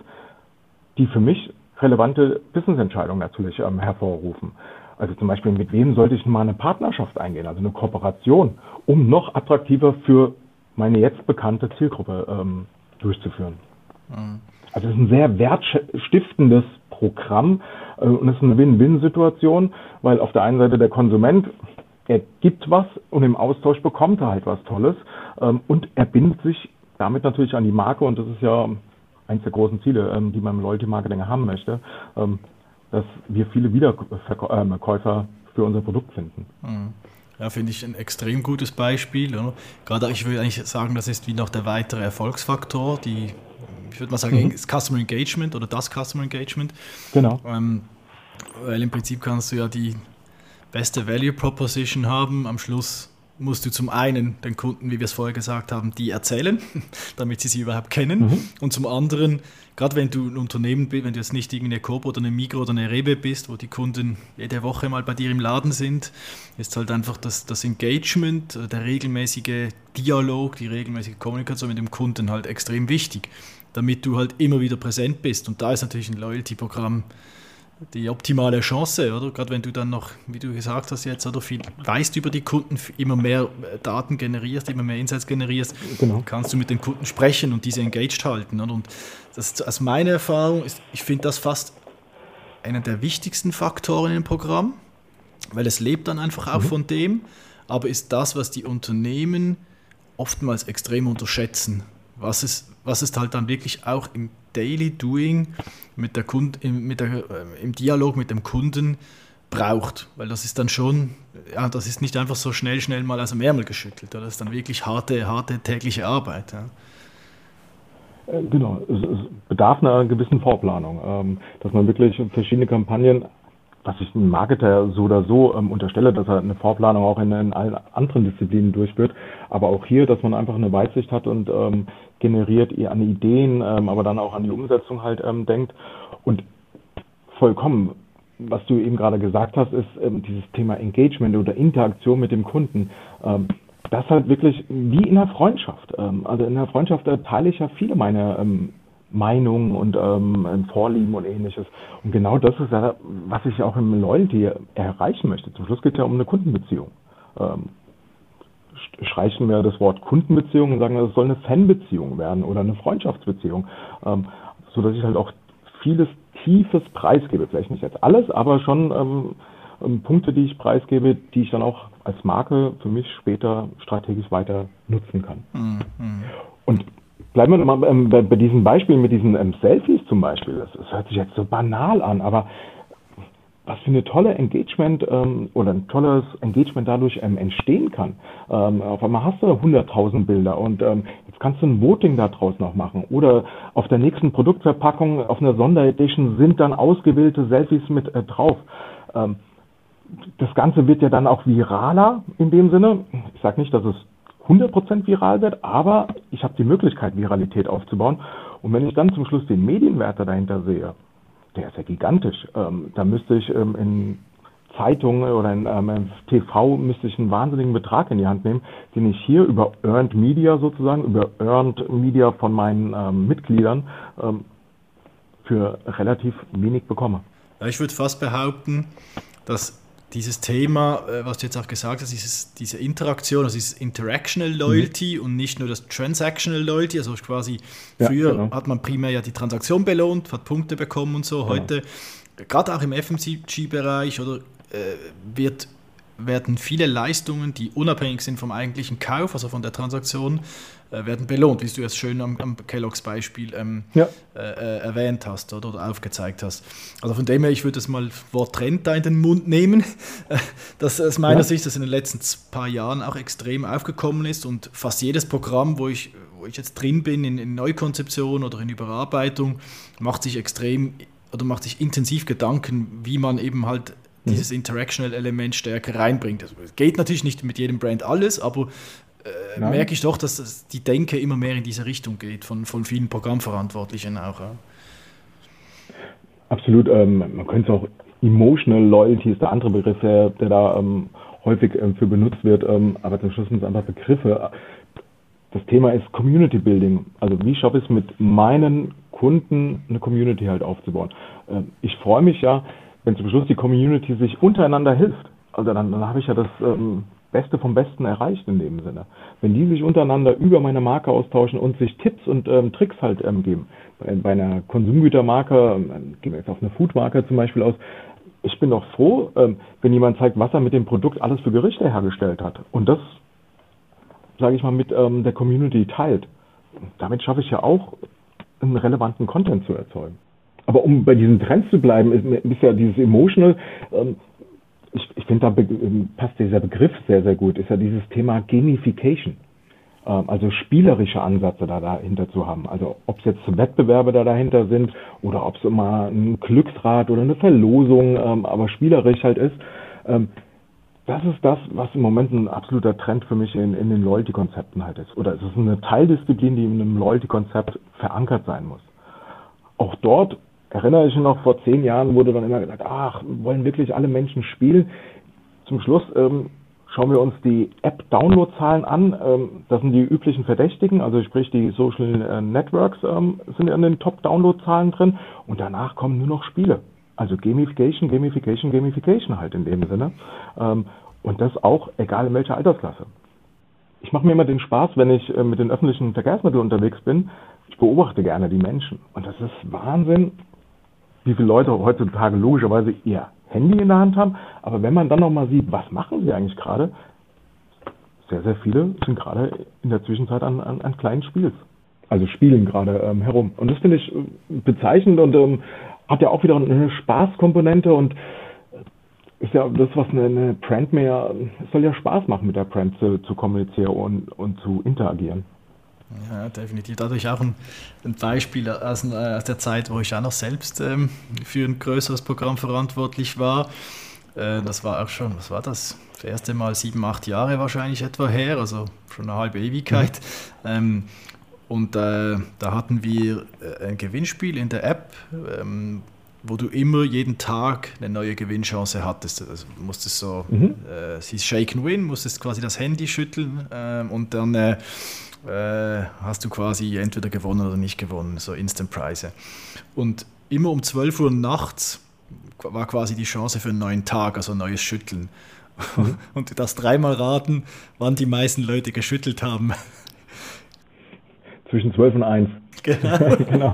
die für mich relevante Business-Entscheidungen natürlich ähm, hervorrufen. Also zum Beispiel, mit wem sollte ich mal eine Partnerschaft eingehen, also eine Kooperation, um noch attraktiver für meine jetzt bekannte Zielgruppe ähm, durchzuführen. Mhm. Also es ist ein sehr wertstiftendes Programm äh, und es ist eine Win-Win-Situation, weil auf der einen Seite der Konsument, er gibt was und im Austausch bekommt er halt was Tolles ähm, und er bindet sich damit natürlich an die Marke und das ist ja eins der großen Ziele, ähm, die man im Loyalty-Marketing haben möchte. Ähm, dass wir viele Wiederkäufer für unser Produkt finden. Mhm. Ja, finde ich ein extrem gutes Beispiel. Gerade ich würde eigentlich sagen, das ist wie noch der weitere Erfolgsfaktor, die, ich würde mal sagen, mhm. Customer Engagement oder das Customer Engagement. Genau. Ähm, weil im Prinzip kannst du ja die, beste Value Proposition haben. Am Schluss musst du zum einen den Kunden, wie wir es vorher gesagt haben, die erzählen, damit sie sie überhaupt kennen. Mhm. Und zum anderen, gerade wenn du ein Unternehmen bist, wenn du jetzt nicht irgendeine Coop oder eine Migro oder eine Rebe bist, wo die Kunden jede Woche mal bei dir im Laden sind, ist halt einfach das, das Engagement, der regelmäßige Dialog, die regelmäßige Kommunikation mit dem Kunden halt extrem wichtig, damit du halt immer wieder präsent bist. Und da ist natürlich ein Loyalty-Programm die optimale Chance, oder? Gerade wenn du dann noch, wie du gesagt hast jetzt, oder viel weißt über die Kunden, immer mehr äh, Daten generierst, immer mehr Insights generierst, genau. kannst du mit den Kunden sprechen und diese engaged halten. Oder? Und das aus meiner Erfahrung ist, ich finde das fast einer der wichtigsten Faktoren im Programm, weil es lebt dann einfach auch mhm. von dem, aber ist das, was die Unternehmen oftmals extrem unterschätzen, was es, was es halt dann wirklich auch im Daily Doing mit der Kund, im, mit der, äh, im Dialog mit dem Kunden braucht. Weil das ist dann schon, ja, das ist nicht einfach so schnell, schnell mal aus dem Ärmel geschüttelt. Das ist dann wirklich harte, harte tägliche Arbeit. Ja. Äh, genau, es, bedarf einer gewissen Vorplanung, ähm, dass man wirklich verschiedene Kampagnen, was ich einem Marketer so oder so ähm, unterstelle, dass er eine Vorplanung auch in, in, allen anderen Disziplinen durchführt, aber auch hier, dass man einfach eine Weitsicht hat und ähm, generiert, an Ideen, ähm, aber dann auch an die Umsetzung halt ähm, denkt. Und vollkommen, was du eben gerade gesagt hast, ist ähm, dieses Thema Engagement oder Interaktion mit dem Kunden. Ähm, das halt wirklich wie in einer Freundschaft. Ähm, also in einer Freundschaft äh, teile ich ja viele meiner ähm, Meinungen und ähm, Vorlieben und ähnliches. Und genau das ist ja, was ich auch im Loyalty erreichen möchte. Zum Schluss geht es ja um eine Kundenbeziehung. Ähm, streichen wir das Wort Kundenbeziehung und sagen, es soll eine Fanbeziehung werden oder eine Freundschaftsbeziehung, ähm, so dass ich halt auch vieles Tiefes preisgebe. Vielleicht nicht jetzt alles, aber schon ähm, ähm, Punkte, die ich preisgebe, die ich dann auch als Marke für mich später strategisch weiter nutzen kann. Mhm. Und bleiben wir mal ähm, bei, bei diesen Beispielen mit diesen ähm, Selfies zum Beispiel. Das, das, hört sich jetzt so banal an, aber was für eine tolle Engagement ähm, oder ein tolles Engagement dadurch ähm, entstehen kann. Ähm, auf einmal hast du 100.000 Bilder und ähm, jetzt kannst du ein Voting daraus noch machen. Oder auf der nächsten Produktverpackung auf einer Sonderedition sind dann ausgewählte Selfies mit äh, drauf. Ähm, das Ganze wird ja dann auch viraler in dem Sinne. Ich sage nicht, dass es 100% viral wird, aber ich habe die Möglichkeit, Viralität aufzubauen. Und wenn ich dann zum Schluss den Medienwert dahinter sehe, der ist ja gigantisch. Ähm, da müsste ich ähm, in Zeitungen oder in ähm, TV müsste ich einen wahnsinnigen Betrag in die Hand nehmen, den ich hier über Earned Media sozusagen, über Earned Media von meinen ähm, Mitgliedern ähm, für relativ wenig bekomme. Ich würde fast behaupten, dass dieses Thema, äh, was du jetzt auch gesagt hast, dieses, diese Interaktion, also dieses Interactional Loyalty mhm. und nicht nur das Transactional Loyalty, also quasi ja, früher genau. hat man primär ja die Transaktion belohnt, hat Punkte bekommen und so. Genau. Heute, gerade auch im FMCG-Bereich oder äh, wird werden viele Leistungen, die unabhängig sind vom eigentlichen Kauf, also von der Transaktion, werden belohnt, wie du es schön am, am Kelloggs Beispiel ähm, ja. äh, äh, erwähnt hast oder, oder, aufgezeigt hast. Also von dem her, ich würde das mal Wort Trend da in den Mund nehmen, dass aus meiner ja. Sicht das in den letzten paar Jahren auch extrem aufgekommen ist und fast jedes Programm, wo ich, wo ich jetzt drin bin, in, in Neukonzeption oder in Überarbeitung, macht sich extrem oder macht sich intensiv Gedanken, wie man eben halt mhm. dieses Interactional-Element stärker reinbringt. Also, es geht natürlich nicht mit jedem Brand alles, aber äh, merke ich doch, dass die Denke immer mehr in diese Richtung geht, von, von vielen Programmverantwortlichen auch. Ja. Absolut, ähm, man könnte es auch Emotional Loyalty ist der andere Begriff, der, der da ähm, häufig ähm, für benutzt wird, ähm, aber zum Schluss sind es einfach Begriffe. Das Thema ist Community Building. Also wie schaffe ich es mit meinen Kunden eine Community halt aufzubauen? Ähm, ich freue mich ja, wenn zum Schluss die Community sich untereinander hilft. Also dann, dann habe ich ja das ähm, Beste vom Besten erreicht in dem Sinne. Wenn die sich untereinander über meine Marke austauschen und sich Tipps und ähm, Tricks halt ähm, geben. Bei, bei, einer Konsumgütermarke, ähm, gehen wir jetzt auf eine Foodmarke zum Beispiel aus, ich bin doch froh, ähm, wenn jemand zeigt, was er mit dem Produkt alles für Gerichte hergestellt hat. Und das, sage ich mal, mit ähm, der Community teilt. Damit schaffe ich ja auch, einen relevanten Content zu erzeugen. Aber um bei diesen Trends zu bleiben, ist, ist ja dieses Emotional, ähm, ich, ich finde, da ähm, passt dieser Begriff sehr, sehr gut, ist ja dieses Thema Gamification. Ähm, also spielerische Ansätze da dahinter zu haben. Also ob es jetzt Wettbewerbe da dahinter sind oder ob es immer ein Glücksrad oder eine Verlosung, ähm, aber spielerisch halt ist. das ist das, was im Moment ein absoluter Trend für mich in, in den Loyalty-Konzepten halt ist. Oder es ist eine Teildisziplin, die in einem Loyalty-Konzept verankert sein muss. Auch dort erinnere ich mich noch, vor zehn Jahren wurde dann immer gesagt, ach, wollen wirklich alle Menschen spielen? Zum Schluss ähm, schauen wir uns die App-Download-Zahlen an. Ähm, das sind die üblichen Verdächtigen, also sprich die Social äh, Networks ähm, sind in den Top-Download-Zahlen drin und danach kommen nur noch Spiele. Also Gamification, Gamification, Gamification halt in dem Sinne. Ähm, und das auch egal in welcher Altersklasse. Ich mache mir immer den Spaß, wenn ich äh, mit den öffentlichen Verkehrsmitteln unterwegs bin. Ich beobachte gerne die Menschen. Und das ist Wahnsinn, wie viele Leute heutzutage logischerweise ihr Handy in der Hand haben. Aber wenn man dann nochmal sieht, was machen sie eigentlich gerade, sehr, sehr viele sind gerade in der Zwischenzeit an, an, an kleinen Spiels. Also spielen gerade ähm, herum. Und das finde ich äh, bezeichnend und ähm, hat ja auch wieder eine Spaßkomponente und äh, ist ja das, was eine, eine Brand mehr, es soll ja Spaß machen, mit der Brand zu, zu kommunizieren und, und zu interagieren. Ja, definitiv. Dadurch auch ein, ein Beispiel aus, äh, aus, der Zeit, wo ich auch noch selbst ähm, für ein größeres Programm verantwortlich war. Äh, das war auch schon, was war das? Das erste Mal sieben, acht Jahre wahrscheinlich etwa her, also schon eine halbe Ewigkeit. Mhm. Ähm, und äh, da hatten wir äh, ein Gewinnspiel in der App, ähm, wo du immer jeden Tag eine neue Gewinnchance hattest. Also musstest so, mhm. äh, es hieß Shake and Win, musstest quasi das Handy schütteln äh, und dann äh, hast du quasi entweder gewonnen oder nicht gewonnen, so Instant-Preise. Und immer um 12 Uhr nachts war quasi die Chance für einen neuen Tag, also ein neues Schütteln. Mhm. Und das dreimal raten, wann die meisten Leute geschüttelt haben. Zwischen 12 und 1. Genau. genau.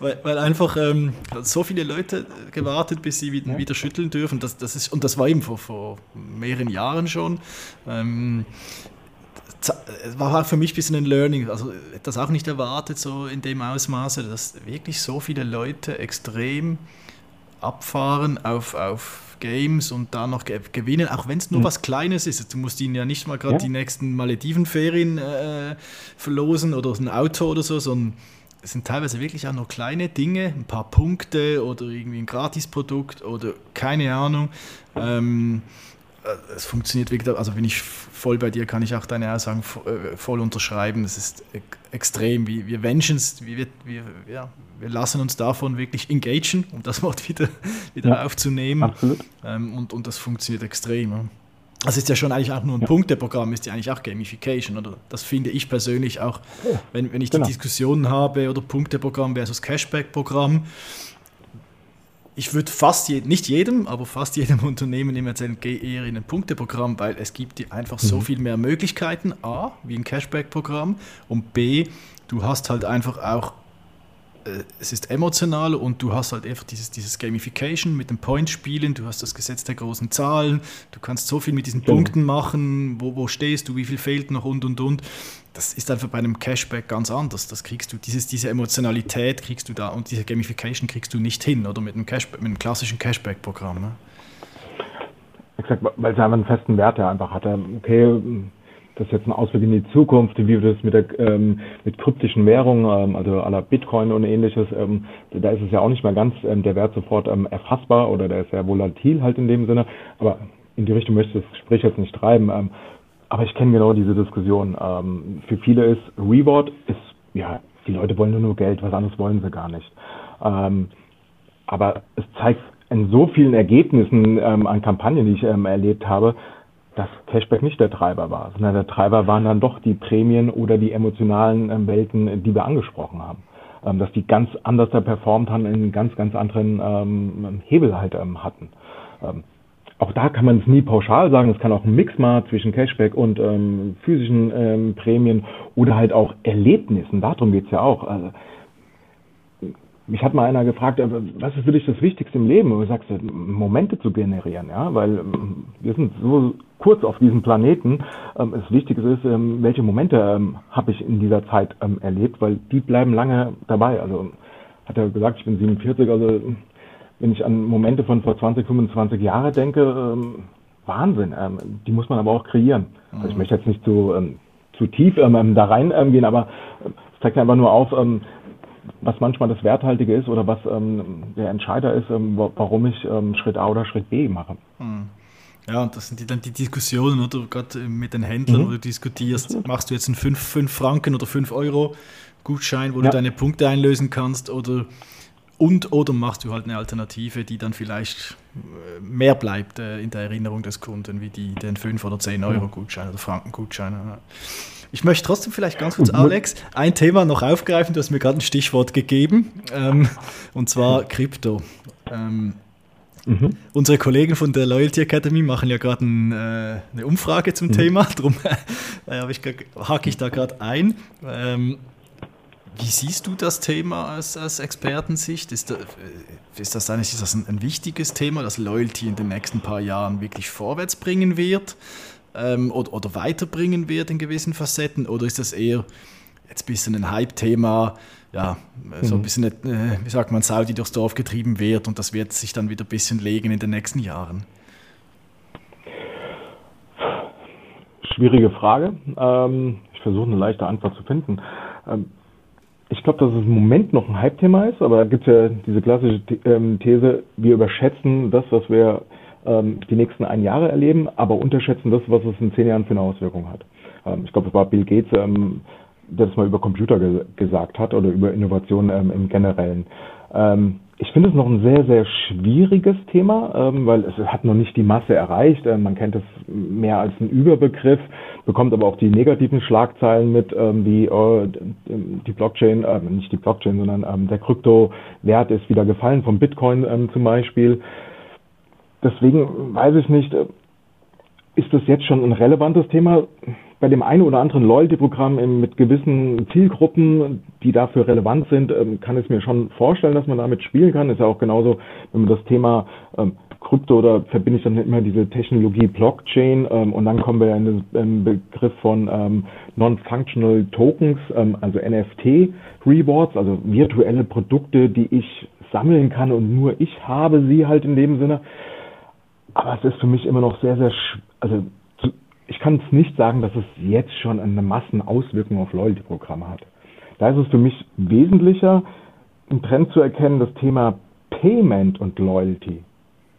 Weil, weil, einfach ähm, so viele Leute gewartet, bis sie wieder, ja. wieder schütteln dürfen. Das, das ist, und das war eben vor, vor mehreren Jahren schon. Ähm, war halt für mich ein bisschen ein Learning, also das auch nicht erwartet, so in dem Ausmaße, dass wirklich so viele Leute extrem abfahren auf, auf Games und da noch gewinnen, auch wenn es nur mhm. was Kleines ist. Du musst ihnen ja nicht mal gerade ja. die nächsten Maledivenferien äh, verlosen oder ein Auto oder so, sondern es sind teilweise wirklich auch nur kleine Dinge, ein paar Punkte oder irgendwie ein Gratisprodukt oder keine Ahnung. Ähm, äh, es funktioniert wirklich, also bin ich voll bei dir, kann ich auch deine Aussagen äh, voll unterschreiben. Es ist extrem, wir, wir Menschen, wir, wir, ja, wir lassen uns davon wirklich engagen, um das Wort wieder, wieder ja, aufzunehmen. Absolut. Ähm, und, und das funktioniert extrem. Das ist ja schon eigentlich auch nur ein ja. Punkteprogramm, ist ja eigentlich auch Gamification, oder? Das finde ich persönlich auch, wenn, wenn ich genau. die Diskussionen habe, oder Punkteprogramm versus Cashback-Programm, ich würde fast, je, nicht jedem, aber fast jedem Unternehmen immer erzählen, geh eher in ein Punkteprogramm, weil es gibt dir einfach mhm. so viel mehr Möglichkeiten, A, wie ein Cashback-Programm und B, du hast halt einfach auch es ist emotional und du hast halt einfach dieses, dieses Gamification mit den Point-Spielen, du hast das Gesetz der großen Zahlen, du kannst so viel mit diesen genau. Punkten machen, wo, wo stehst du, wie viel fehlt noch und und und. Das ist einfach bei einem Cashback ganz anders. Das kriegst du, dieses, diese Emotionalität kriegst du da und diese Gamification kriegst du nicht hin oder mit einem, Cashback, mit einem klassischen Cashback-Programm. Ne? Exakt, weil es einfach einen festen Wert ja einfach hatte. Okay, das jetzt ein Ausblick in die Zukunft, wie wir das mit, der, ähm, mit kryptischen Währungen, ähm, also aller Bitcoin und ähnliches, ähm, da ist es ja auch nicht mehr ganz ähm, der Wert sofort ähm, erfassbar oder der ist sehr volatil halt in dem Sinne. Aber in die Richtung möchte ich das Gespräch jetzt nicht treiben. Ähm, aber ich kenne genau diese Diskussion. Ähm, für viele ist Reward ist, ja, die Leute wollen nur, nur Geld, was anderes wollen sie gar nicht. Ähm, aber es zeigt in so vielen Ergebnissen ähm, an Kampagnen, die ich ähm, erlebt habe, dass Cashback nicht der Treiber war, sondern der Treiber waren dann doch die Prämien oder die emotionalen ähm, Welten, die wir angesprochen haben. Ähm, dass die ganz anders da performt haben, einen ganz, ganz anderen ähm, Hebel halt ähm, hatten. Ähm, auch da kann man es nie pauschal sagen, es kann auch ein Mix mal zwischen Cashback und ähm, physischen Prämien oder halt auch Erlebnissen, darum geht's ja auch. Also, mich hat mal einer gefragt, äh, was ist für dich das Wichtigste im Leben? Und du sagst, Momente zu generieren, ja, weil wir sind so kurz auf diesem Planeten. Ähm, das Wichtigste ist, ähm, welche Momente habe ich in dieser Zeit erlebt, weil die bleiben lange dabei. Also hat er gesagt, ich bin 47, also wenn ich an Momente von vor 20, 25 Jahren denke, Wahnsinn. die muss man aber auch kreieren. Also ich mhm. möchte jetzt nicht zu, zu tief da reingehen, aber es zeigt einfach nur auf, was manchmal das Werthaltige ist oder was ähm, der Entscheider ist, ähm, warum ich ähm, Schritt A oder Schritt B mache. Hm. Ja, und das sind die, dann die Diskussionen, oder gerade mit den Händlern, mhm. wo du diskutierst, machst du jetzt einen 5, 5 Franken oder 5 Euro Gutschein, wo ja. du deine Punkte einlösen kannst, oder und oder machst du halt eine Alternative, die dann vielleicht äh, mehr bleibt äh, in der Erinnerung des Kunden, wie die, den 5 oder 10 Euro Gutschein oder Franken Gutschein. Ich möchte trotzdem vielleicht ganz kurz, Alex, ein Thema noch aufgreifen. Du hast mir gerade ein Stichwort gegeben, ähm, und zwar Krypto. Ähm, mhm. Unsere Kollegen von der Loyalty Academy machen ja gerade ein, äh, eine Umfrage zum mhm. Thema, darum äh, hake ich da gerade ein. Ähm, wie siehst du das Thema aus, aus Expertensicht? Ist, da, äh, ist das, ist das ein, ein, wichtiges Thema, das Loyalty in den nächsten paar Jahren wirklich vorwärts bringen wird ähm, oder, oder weiterbringen wird in gewissen Facetten? Oder ist das eher jetzt ein bisschen ein Hype-Thema, ja, so ein mhm. bisschen, äh, wie sagt man, Saudi durchs Dorf getrieben wird und das wird sich dann wieder ein bisschen legen in den nächsten Jahren? Schwierige Frage. Ähm, ich versuche eine leichte Antwort zu finden. Ähm, ich glaube, dass es im Moment noch ein Hype-Thema ist, aber da gibt es ja diese klassische ähm, These, wir überschätzen das, was wir ähm, die nächsten ein Jahre erleben, aber unterschätzen das, was es in zehn Jahren für eine Auswirkung hat. Ich glaube, es war Bill Gates, der das mal über Computer ge gesagt hat oder über Innovation ähm, im Generellen. Ähm, ich finde es noch ein sehr, sehr schwieriges Thema, ähm, weil es hat noch nicht die Masse erreicht. Ähm, man kennt es mehr als einen Überbegriff, bekommt aber auch die negativen Schlagzeilen mit, ähm, wie äh, die Blockchain, äh, nicht die Blockchain, sondern ähm, der Kryptowert ist wieder gefallen, vom Bitcoin ähm, zum Beispiel. Deswegen weiß ich nicht, äh, ist das jetzt schon ein relevantes Thema? Bei dem einen oder anderen Loyalty-Programm mit gewissen Zielgruppen, die dafür relevant sind, ähm, kann ich mir schon vorstellen, dass man damit spielen kann. Ist ja auch genauso, wenn man das Thema ähm, Krypto oder verbinde ich dann immer diese Technologie Blockchain ähm, und dann kommen wir in den Begriff von ähm, Non-Functional Tokens, ähm, also NFT Rewards, also virtuelle Produkte, die ich sammeln kann und nur ich habe sie halt in dem Sinne. Aber es ist für mich immer noch sehr, sehr, also ich kann es nicht sagen, dass es jetzt schon eine Massenauswirkung auf Loyalty-Programme hat. Da ist es für mich wesentlicher, einen Trend zu erkennen, das Thema Payment und Loyalty,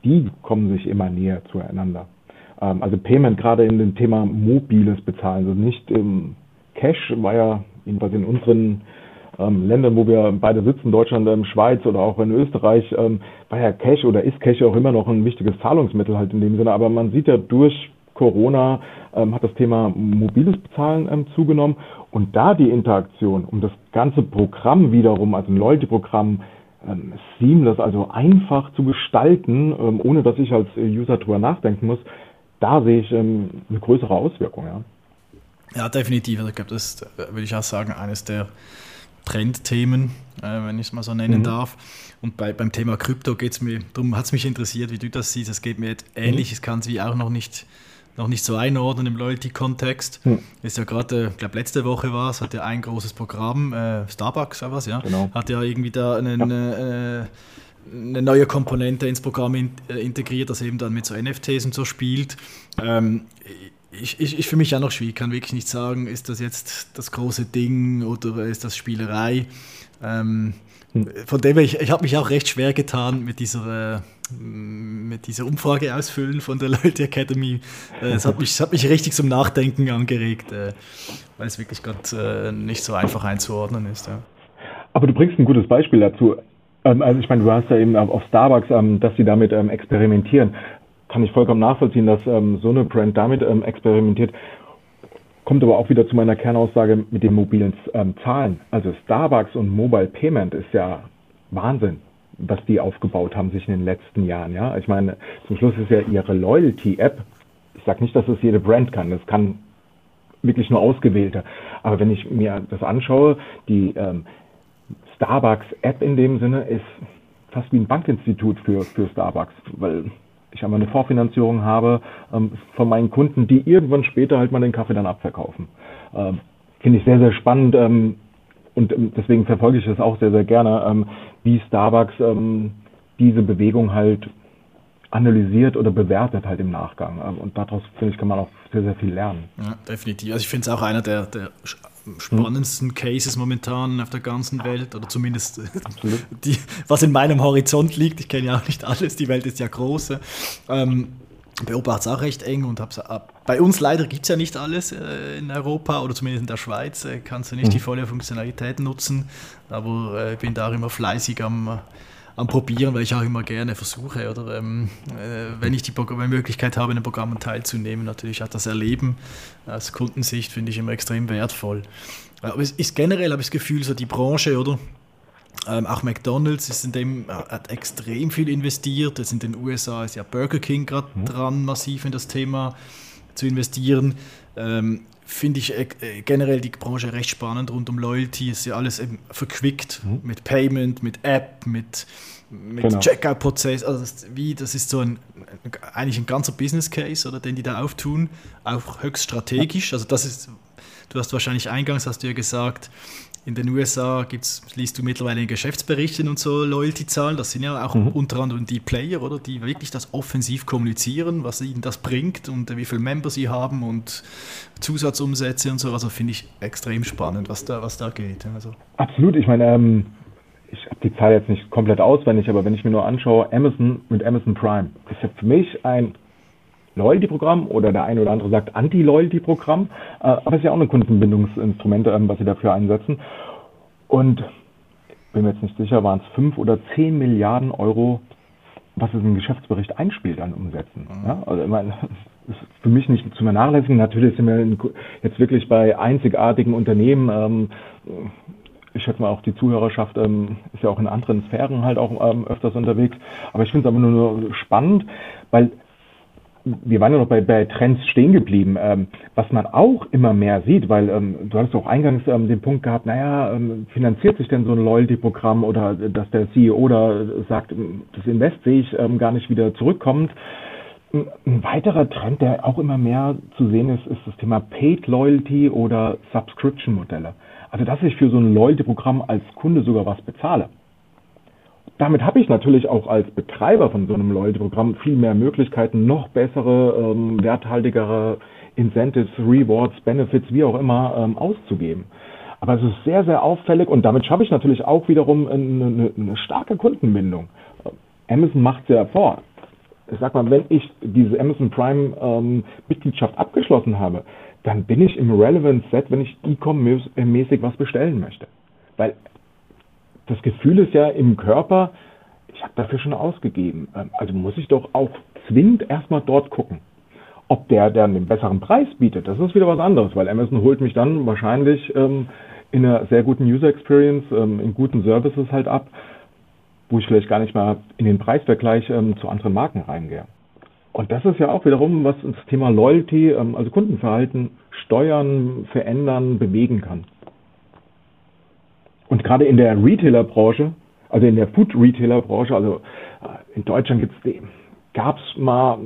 die kommen sich immer näher zueinander. Ähm, also Payment gerade in dem Thema mobiles Bezahlen, also nicht im Cash war ja jedenfalls in unseren ähm, Ländern, wo wir beide sitzen, Deutschland, ähm, Schweiz oder auch in Österreich, war ja Cash oder ist Cash auch immer noch ein wichtiges Zahlungsmittel halt in dem Sinne. Aber man sieht ja durch Corona ähm, hat das Thema mobiles Bezahlen ähm, zugenommen und da die Interaktion, um das ganze Programm wiederum, also ein Loyalty-Programm, ähm, seamless, also einfach zu gestalten, ähm, ohne dass ich als User drüber nachdenken muss, da sehe ich ähm, eine größere Auswirkung. Ja, ja definitiv. Also ich glaube, das ist, äh, würde ich auch sagen, eines der Trendthemen, äh, wenn ich es mal so nennen mhm. darf. Und bei, beim Thema Krypto geht es mir, darum hat es mich interessiert, wie du das siehst. Es geht mir jetzt ähnlich, mhm. ich kann es wie auch noch nicht noch nicht so einordnen im Loyalty-Kontext. Hm. Ist ja gerade, ich glaube, letzte Woche war es, hat ja ein großes Programm, äh, Starbucks oder was, ja, genau. hat ja irgendwie da einen, ja. Äh, eine neue Komponente ins Programm in, äh, integriert, das eben dann mit so NFTs und so spielt. Ähm, ich, ich, ich für mich auch noch schwierig, kann wirklich nicht sagen, ist das jetzt das große Ding oder ist das Spielerei. Ähm, hm. Von dem her, ich, ich habe mich auch recht schwer getan mit dieser, äh, mit dieser Umfrage ausfüllen von der Loyalty Academy. Äh, es, hat mich, es hat mich richtig zum Nachdenken angeregt, äh, weil es wirklich gerade nicht so einfach einzuordnen ist. Ja. Aber du bringst ein gutes Beispiel dazu. Ähm, also ich meine, du hast ja eben auf Starbucks, ähm, dass sie damit ähm, experimentieren. Kann ich vollkommen nachvollziehen, dass so eine Brand damit experimentiert. Kommt aber auch wieder zu meiner Kernaussage mit den mobilen ähm, Zahlen. Also Starbucks und Mobile Payment ist ja Wahnsinn, was die aufgebaut haben sich in den letzten Jahren. Ja, ich meine, zum Schluss ist ja ihre Loyalty-App. Ich sage nicht, dass es jede Brand kann. Das kann wirklich nur ausgewählte. Aber wenn ich mir das anschaue, die ähm, Starbucks-App in dem Sinne ist fast wie ein Bankinstitut für, für Starbucks, weil ich einmal eine Vorfinanzierung habe ähm, von meinen Kunden, die irgendwann später halt mal den Kaffee dann abverkaufen. Ähm, Finde ich sehr, sehr spannend ähm, und ähm, deswegen verfolge ich das auch sehr, sehr gerne, ähm, wie Starbucks ähm, diese Bewegung halt analysiert oder bewertet halt im Nachgang. Und daraus, finde ich, kann man auch sehr, sehr viel lernen. Ja, definitiv. Also ich finde es auch einer der, der spannendsten Cases momentan auf der ganzen Welt oder zumindest die, was in meinem Horizont liegt. Ich kenne ja auch nicht alles, die Welt ist ja groß. Ähm, beobachte es auch recht eng und habe äh, bei uns leider gibt es ja nicht alles äh, in Europa oder zumindest in der Schweiz äh, kannst du nicht mhm. die volle Funktionalität nutzen, aber ich äh, bin da auch immer fleißig am, am Probieren, weil ich auch immer gerne versuche oder ähm, äh, wenn ich die Programm Möglichkeit habe, in den Programmen teilzunehmen, natürlich auch das Erleben aus Kundensicht finde ich immer extrem wertvoll. Aber es ist generell, habe ich das Gefühl, so die Branche, oder? Ähm, auch McDonalds ist in dem, äh, hat extrem viel investiert. Jetzt in den USA ist ja Burger King gerade mhm. dran, massiv in das Thema zu investieren. Ähm, Finde ich äh, generell die Branche recht spannend rund um Loyalty. Ist ja alles eben verquickt mhm. mit Payment, mit App, mit, mit genau. Checkout-Prozess. Also das, wie, das ist so ein, eigentlich ein ganzer Business Case, oder den die da auftun, auch höchst strategisch. Also das ist, du hast wahrscheinlich eingangs hast du ja gesagt, in den USA gibt's, liest du mittlerweile in Geschäftsberichten und so Loyalty-Zahlen. Das sind ja auch mhm. unter anderem die Player, oder? Die wirklich das offensiv kommunizieren, was ihnen das bringt und wie viele Member sie haben und Zusatzumsätze und so. Also finde ich extrem spannend, was da, was da geht. Also. Absolut. Ich meine, ähm, ich habe die Zahl jetzt nicht komplett auswendig, aber wenn ich mir nur anschaue, Amazon mit Amazon Prime ist ja für mich ein Loyalty-Programm oder der eine oder andere sagt Anti-Loyalty-Programm, äh, aber es ist ja auch ein Kundenbindungsinstrument, ähm, was sie dafür einsetzen. Und bin mir jetzt nicht sicher, waren es fünf oder zehn Milliarden Euro, was es im Geschäftsbericht einspielt an Umsätzen. Mhm. Ja, also ich meine, ist für mich nicht zu vernachlässigen. Natürlich sind wir jetzt wirklich bei einzigartigen Unternehmen. Ähm, ich schätze mal auch die Zuhörerschaft ähm, ist ja auch in anderen Sphären halt auch ähm, öfters unterwegs. Aber ich finde es aber nur spannend, weil wir waren ja noch bei, bei Trends stehen geblieben, ähm, was man auch immer mehr sieht, weil ähm, du hattest auch eingangs ähm, den Punkt gehabt, naja, ähm, finanziert sich denn so ein Loyalty-Programm oder dass der CEO da sagt, ähm, das Invest sehe ich ähm, gar nicht wieder zurückkommt. Ein weiterer Trend, der auch immer mehr zu sehen ist, ist das Thema Paid Loyalty oder Subscription-Modelle. Also, dass ich für so ein Loyalty-Programm als Kunde sogar was bezahle damit habe ich natürlich auch als Betreiber von so einem Loyalty-Programm viel mehr Möglichkeiten, noch bessere, ähm, werthaltigere Incentives, Rewards, Benefits, wie auch immer, ähm, auszugeben. Aber es ist sehr, sehr auffällig und damit schaffe ich natürlich auch wiederum eine, eine, eine starke Kundenbindung. Amazon macht es ja vor. Ich sag mal, wenn ich diese Amazon Prime ähm, Mitgliedschaft abgeschlossen habe, dann bin ich im Relevant Set, wenn ich e-com-mäßig was bestellen möchte. Weil das Gefühl ist ja im Körper, ich habe dafür schon ausgegeben. Ähm, also muss ich doch auch zwingend erstmal dort gucken. Ob der dann den besseren Preis bietet, das ist wieder was anderes, weil Amazon holt mich dann wahrscheinlich ähm, in einer sehr guten User Experience, ähm, in guten Services halt ab, wo ich vielleicht gar nicht mal in den Preisvergleich ähm, zu anderen Marken reingehe. Und das ist ja auch wiederum, was das Thema Loyalty, ähm, also Kundenverhalten steuern, verändern, bewegen kann. Und gerade in der Retailer-Branche, also in der Food-Retailer-Branche, also äh, in Deutschland gibt's den, gab's mal,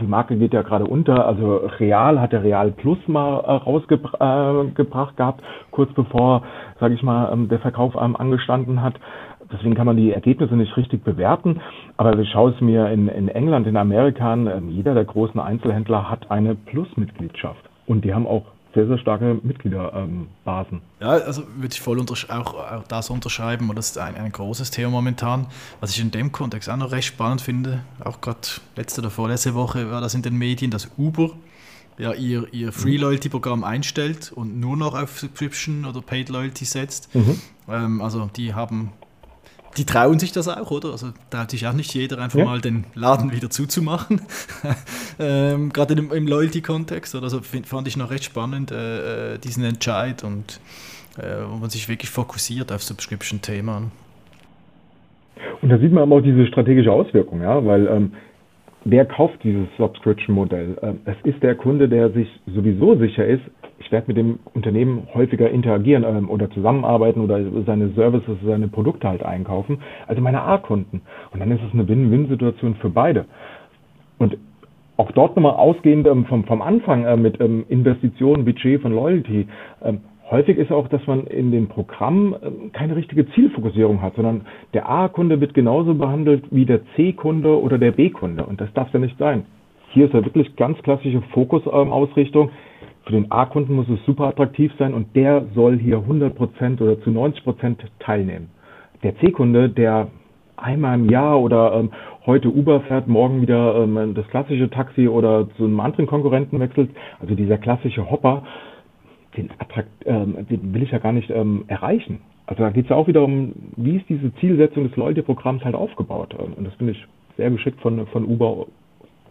die Marke geht ja gerade unter, also Real hat der Real Plus mal äh, rausgebracht gehabt, kurz bevor, sage ich mal, ähm, der Verkauf ähm, angestanden hat. Deswegen kann man die Ergebnisse nicht richtig bewerten. Aber ich schaue es mir in, in England, in Amerika an, ähm, jeder der großen Einzelhändler hat eine Plus-Mitgliedschaft. Und die haben auch sehr, sehr starke Mitgliederbasen. Ähm, ja, also würde ich voll auch, auch das unterschreiben und das ist ein, ein großes Thema momentan. Was ich in dem Kontext auch noch recht spannend finde, auch gerade letzte oder vorletzte Woche war das in den Medien, dass Uber ja ihr, ihr Free Loyalty Programm einstellt und nur noch auf Subscription oder Paid Loyalty setzt. Mhm. Ähm, also die haben die trauen sich das auch, oder? Also traut sich auch nicht jeder einfach ja. mal den Laden wieder zuzumachen. ähm, Gerade im, im Loyalty-Kontext. Also find, fand ich noch recht spannend, äh, äh, diesen Entscheid und äh, wo man sich wirklich fokussiert auf Subscription-Themen. Und da sieht man aber auch diese strategische Auswirkung, ja, weil ähm, wer kauft dieses Subscription-Modell? Ähm, es ist der Kunde, der sich sowieso sicher ist, ich werde mit dem Unternehmen häufiger interagieren ähm, oder zusammenarbeiten oder seine Services, seine Produkte halt einkaufen, also meine A-Kunden. Und dann ist es eine Win-Win-Situation für beide. Und auch dort nochmal ausgehend ähm, vom, vom Anfang äh, mit ähm, Investitionen, Budget von Loyalty. Ähm, häufig ist auch, dass man in dem Programm ähm, keine richtige Zielfokussierung hat, sondern der A-Kunde wird genauso behandelt wie der C-Kunde oder der B-Kunde. Und das darf ja nicht sein. Hier ist ja wirklich ganz klassische Fokusausrichtung. Für den A-Kunden muss es super attraktiv sein und der soll hier 100% oder zu 90% teilnehmen. Der C-Kunde, der einmal im Jahr oder ähm, heute Uber fährt, morgen wieder ähm, das klassische Taxi oder zu einem anderen Konkurrenten wechselt. Also dieser klassische Hopper, den, Attrakt, ähm, den will ich ja gar nicht ähm, erreichen. Also da geht es ja auch wieder um, wie ist diese Zielsetzung des Loyalty-Programms halt aufgebaut. Und das finde ich sehr geschickt von, von Uber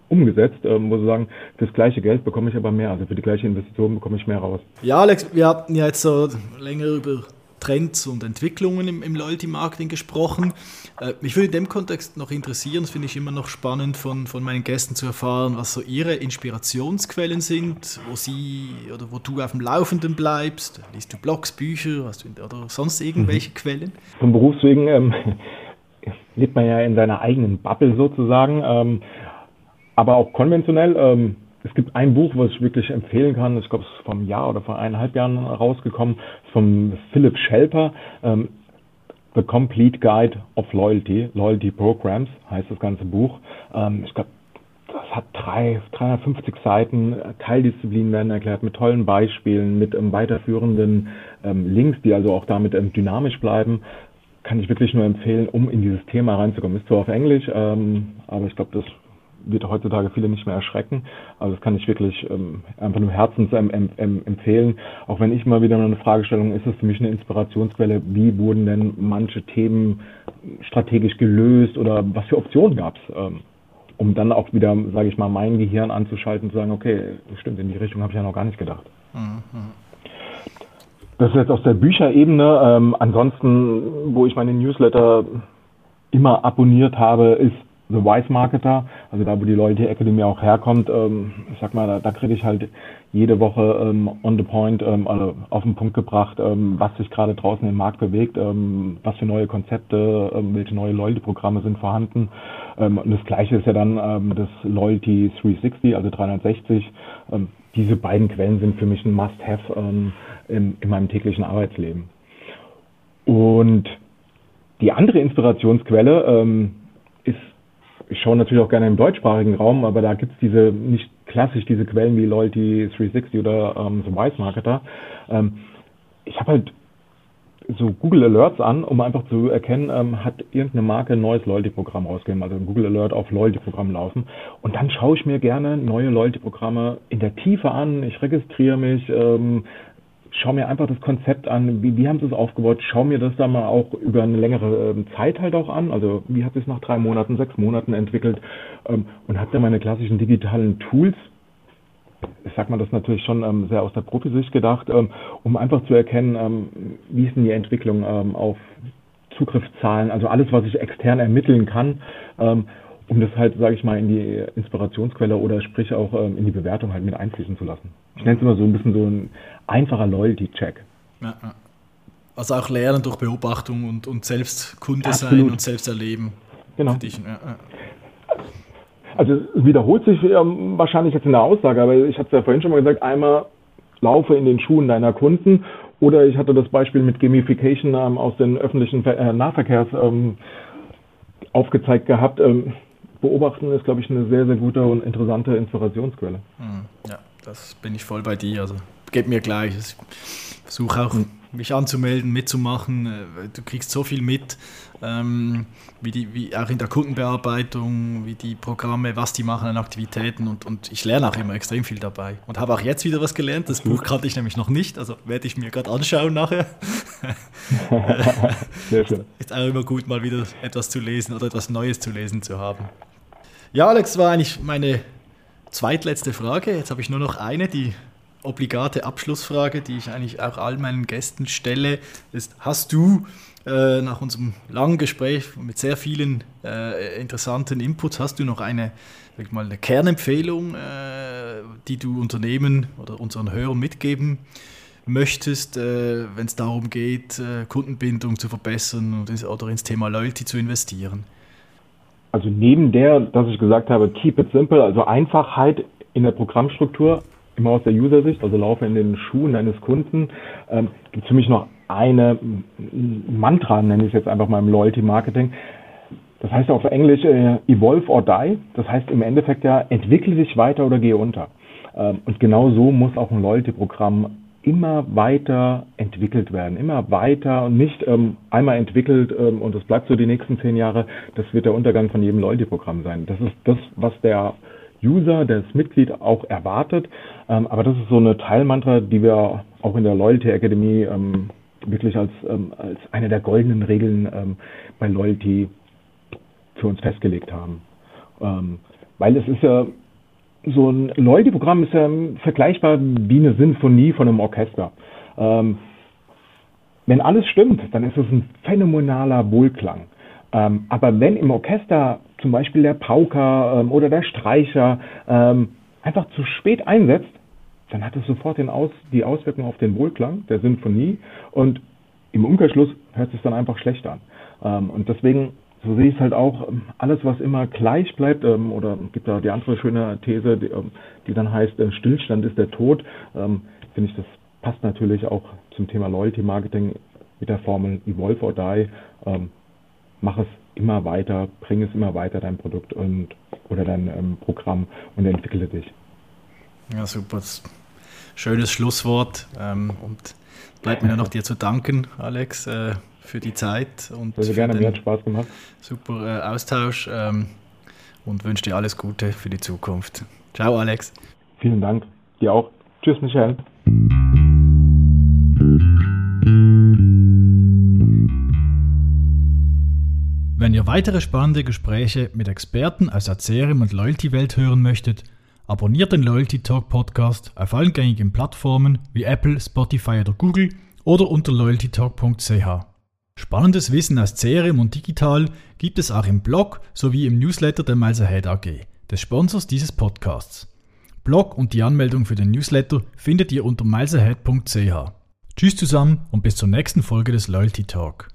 umgesetzt, ähm, wo sie sagen, für das gleiche Geld bekomme ich aber mehr, also für die gleiche Investition bekomme ich mehr raus. Ja, Alex, wir hatten ja jetzt so länger über Trends und Entwicklungen im, im Loyalty-Marketing gesprochen. Äh, mich würde in dem Kontext noch interessieren, das finde ich immer noch spannend von, von meinen Gästen zu erfahren, was so ihre Inspirationsquellen sind, wo sie oder wo du auf dem Laufenden bleibst. Liest du Blogs, Bücher hast du, oder sonst irgendwelche mhm. Quellen? Vom Berufswegen ähm, lebt man ja in seiner eigenen Bubble sozusagen, ähm, aber auch konventionell. Ähm, es gibt ein Buch, was ich wirklich empfehlen kann. Ich glaube, es ist vom Jahr oder vor eineinhalb Jahren rausgekommen, vom Philip Schelper. Ähm, The Complete Guide of Loyalty, Loyalty Programs heißt das ganze Buch. Ähm, ich glaube, das hat drei, 350 Seiten. Teildisziplinen werden erklärt mit tollen Beispielen, mit ähm, weiterführenden ähm, Links, die also auch damit ähm, dynamisch bleiben. Kann ich wirklich nur empfehlen, um in dieses Thema reinzukommen. Ist zwar auf Englisch, ähm, aber ich glaube, das wird heutzutage viele nicht mehr erschrecken. Also das kann ich wirklich ähm, einfach nur herzens ähm, empfehlen. Auch wenn ich mal wieder eine Fragestellung ist es für mich eine Inspirationsquelle, wie wurden denn manche Themen strategisch gelöst oder was für Optionen gab es, ähm, um dann auch wieder, sage ich mal, mein Gehirn anzuschalten und zu sagen, okay, stimmt, in die Richtung habe ich ja noch gar nicht gedacht. Mhm. Das ist jetzt aus der Bücherebene. Ähm, ansonsten, wo ich meine Newsletter immer abonniert habe, ist The Wise Marketer, also da, wo die Loyalty Academy auch herkommt, ähm, ich sag mal, da, da kriege ich halt jede Woche ähm, on the point, ähm, also auf den Punkt gebracht, ähm, was sich gerade draußen im Markt bewegt, ähm, was für neue Konzepte, ähm, welche neue Loyalty-Programme sind vorhanden. Ähm, und das gleiche ist ja dann ähm, das Loyalty 360, also 360. Ähm, diese beiden Quellen sind für mich ein Must-Have ähm, in, in meinem täglichen Arbeitsleben. Und die andere Inspirationsquelle ähm, ich schaue natürlich auch gerne im deutschsprachigen Raum, aber da gibt es diese nicht klassisch diese Quellen wie Loyalty 360 oder ähm, The Wise Marketer. Ähm, ich habe halt so Google Alerts an, um einfach zu erkennen, ähm, hat irgendeine Marke ein neues Loyalty-Programm rausgegeben, also ein Google Alert auf Loyalty-Programm laufen. Und dann schaue ich mir gerne neue Loyalty-Programme in der Tiefe an. Ich registriere mich, ähm, schau mir einfach das Konzept an, wie, wie haben sie es aufgebaut, schau mir das dann mal auch über eine längere ähm, Zeit halt auch an, also wie hat es nach drei Monaten, sechs Monaten entwickelt? Ähm, und habe dann meine klassischen digitalen Tools, ich sag mal das natürlich schon ähm, sehr aus der Profisicht gedacht, ähm, um einfach zu erkennen, ähm, wie ist denn die Entwicklung ähm, auf Zugriffszahlen, also alles, was ich extern ermitteln kann, um das halt, sage ich mal, in die Inspirationsquelle oder sprich auch ähm, in die Bewertung halt mit einfließen zu lassen. Ich nenne es immer so ein bisschen so ein einfacher Loyalty-Check. Ja. Also auch lernen durch Beobachtung und, und selbst Kunde Absolut. sein und selbst erleben. Genau. Dich, ja, also es wiederholt sich ähm, wahrscheinlich jetzt in der Aussage, aber ich hatte es ja vorhin schon mal gesagt, einmal laufe in den Schuhen deiner Kunden oder ich hatte das Beispiel mit Gamification ähm, aus den öffentlichen äh, Nahverkehrs ähm, aufgezeigt gehabt. Beobachten ist, glaube ich, eine sehr, sehr gute und interessante Inspirationsquelle. Hm, ja, das bin ich voll bei dir. Also geht mir gleich. Ich versuche auch, mich anzumelden, mitzumachen. Äh, du kriegst so viel mit, ähm, wie die, wie auch in der Kundenbearbeitung, wie die Programme, was die machen an Aktivitäten und, und ich lerne auch immer extrem viel dabei. Und habe auch jetzt wieder was gelernt. Das Buch kannte ich nämlich noch nicht, also werde ich mir gerade anschauen nachher. Sehr schön. Ist auch immer gut, mal wieder etwas zu lesen oder etwas Neues zu lesen zu haben. Ja, Alex, war eigentlich meine zweitletzte Frage. Jetzt habe ich nur noch eine, die obligate Abschlussfrage, die ich eigentlich auch all meinen Gästen stelle, ist, hast du äh, nach unserem langen Gespräch mit sehr vielen äh, interessanten Inputs, hast du noch eine, sag mal, eine Kernempfehlung, äh, die du Unternehmen oder unseren Hörern mitgeben möchtest, äh, wenn es darum geht, äh, Kundenbindung zu verbessern oder ins Thema Loyalty zu investieren? Also neben der, dass ich gesagt habe, keep it simple, also Einfachheit in der Programmstruktur, immer aus der User-Sicht, also laufe in den Schuhen eines Kunden, ähm, gibt es für mich noch eine Mantra, nenne ich es jetzt einfach mal im Loyalty-Marketing. Das heißt auf Englisch äh, evolve or die. Das heißt im Endeffekt ja, entwickle dich weiter oder gehe unter. Ähm, und genau so muss auch ein Loyalty-Programm immer weiter entwickelt werden, immer weiter und nicht ähm, einmal entwickelt ähm, und das bleibt so die nächsten zehn Jahre. Das wird der Untergang von jedem Loyalty-Programm sein. Das ist das, was der User, das Mitglied auch erwartet. Ähm, aber das ist so eine Teilmantra, die wir auch in der Loyalty Academy ähm, wirklich als, ähm, als eine der goldenen Regeln ähm, bei Loyalty für uns festgelegt haben. Ähm, weil es ist ja so ein Loyalty-Programm ist ja vergleichbar wie eine Sinfonie von einem Orchester. Ähm, wenn alles stimmt, dann ist es ein phänomenaler Wohlklang. Aber wenn im Orchester zum Beispiel der Pauker ähm, oder der Streicher ähm, einfach zu spät einsetzt, dann hat es sofort den Aus, die Auswirkung auf den Wohlklang der Sinfonie und im Umkehrschluss hört es dann einfach schlecht an. Ähm, und deswegen, so sehe ich es halt auch, ähm, alles, was immer gleich bleibt, ähm, oder gibt da die andere schöne These, die, ähm, die dann heißt, äh, Stillstand ist der Tod, ähm, finde ich, das passt natürlich auch zum Thema Loyalty Marketing mit der Formel Evolve or Die. Ähm, mach es immer weiter, bring es immer weiter, dein Produkt und oder dein ähm, Programm und entwickle dich. Ja, super. Schönes Schlusswort. Ähm, und bleibt mir nur noch dir zu danken, Alex, äh, für die Zeit. Und Sehr gerne, mir hat Spaß gemacht. Super äh, Austausch ähm, und wünsche dir alles Gute für die Zukunft. Ciao, Alex. Vielen Dank. Dir auch. Tschüss, Michael. Wenn ihr weitere spannende Gespräche mit Experten aus der CRM und Loyalty-Welt hören möchtet, abonniert den Loyalty Talk Podcast auf allen gängigen Plattformen wie Apple, Spotify oder Google oder unter loyaltytalk.ch. Spannendes Wissen aus CRM und digital gibt es auch im Blog sowie im Newsletter der Miles Ahead AG, des Sponsors dieses Podcasts. Blog und die Anmeldung für den Newsletter findet ihr unter milesahead.ch. Tschüss zusammen und bis zur nächsten Folge des Loyalty Talk.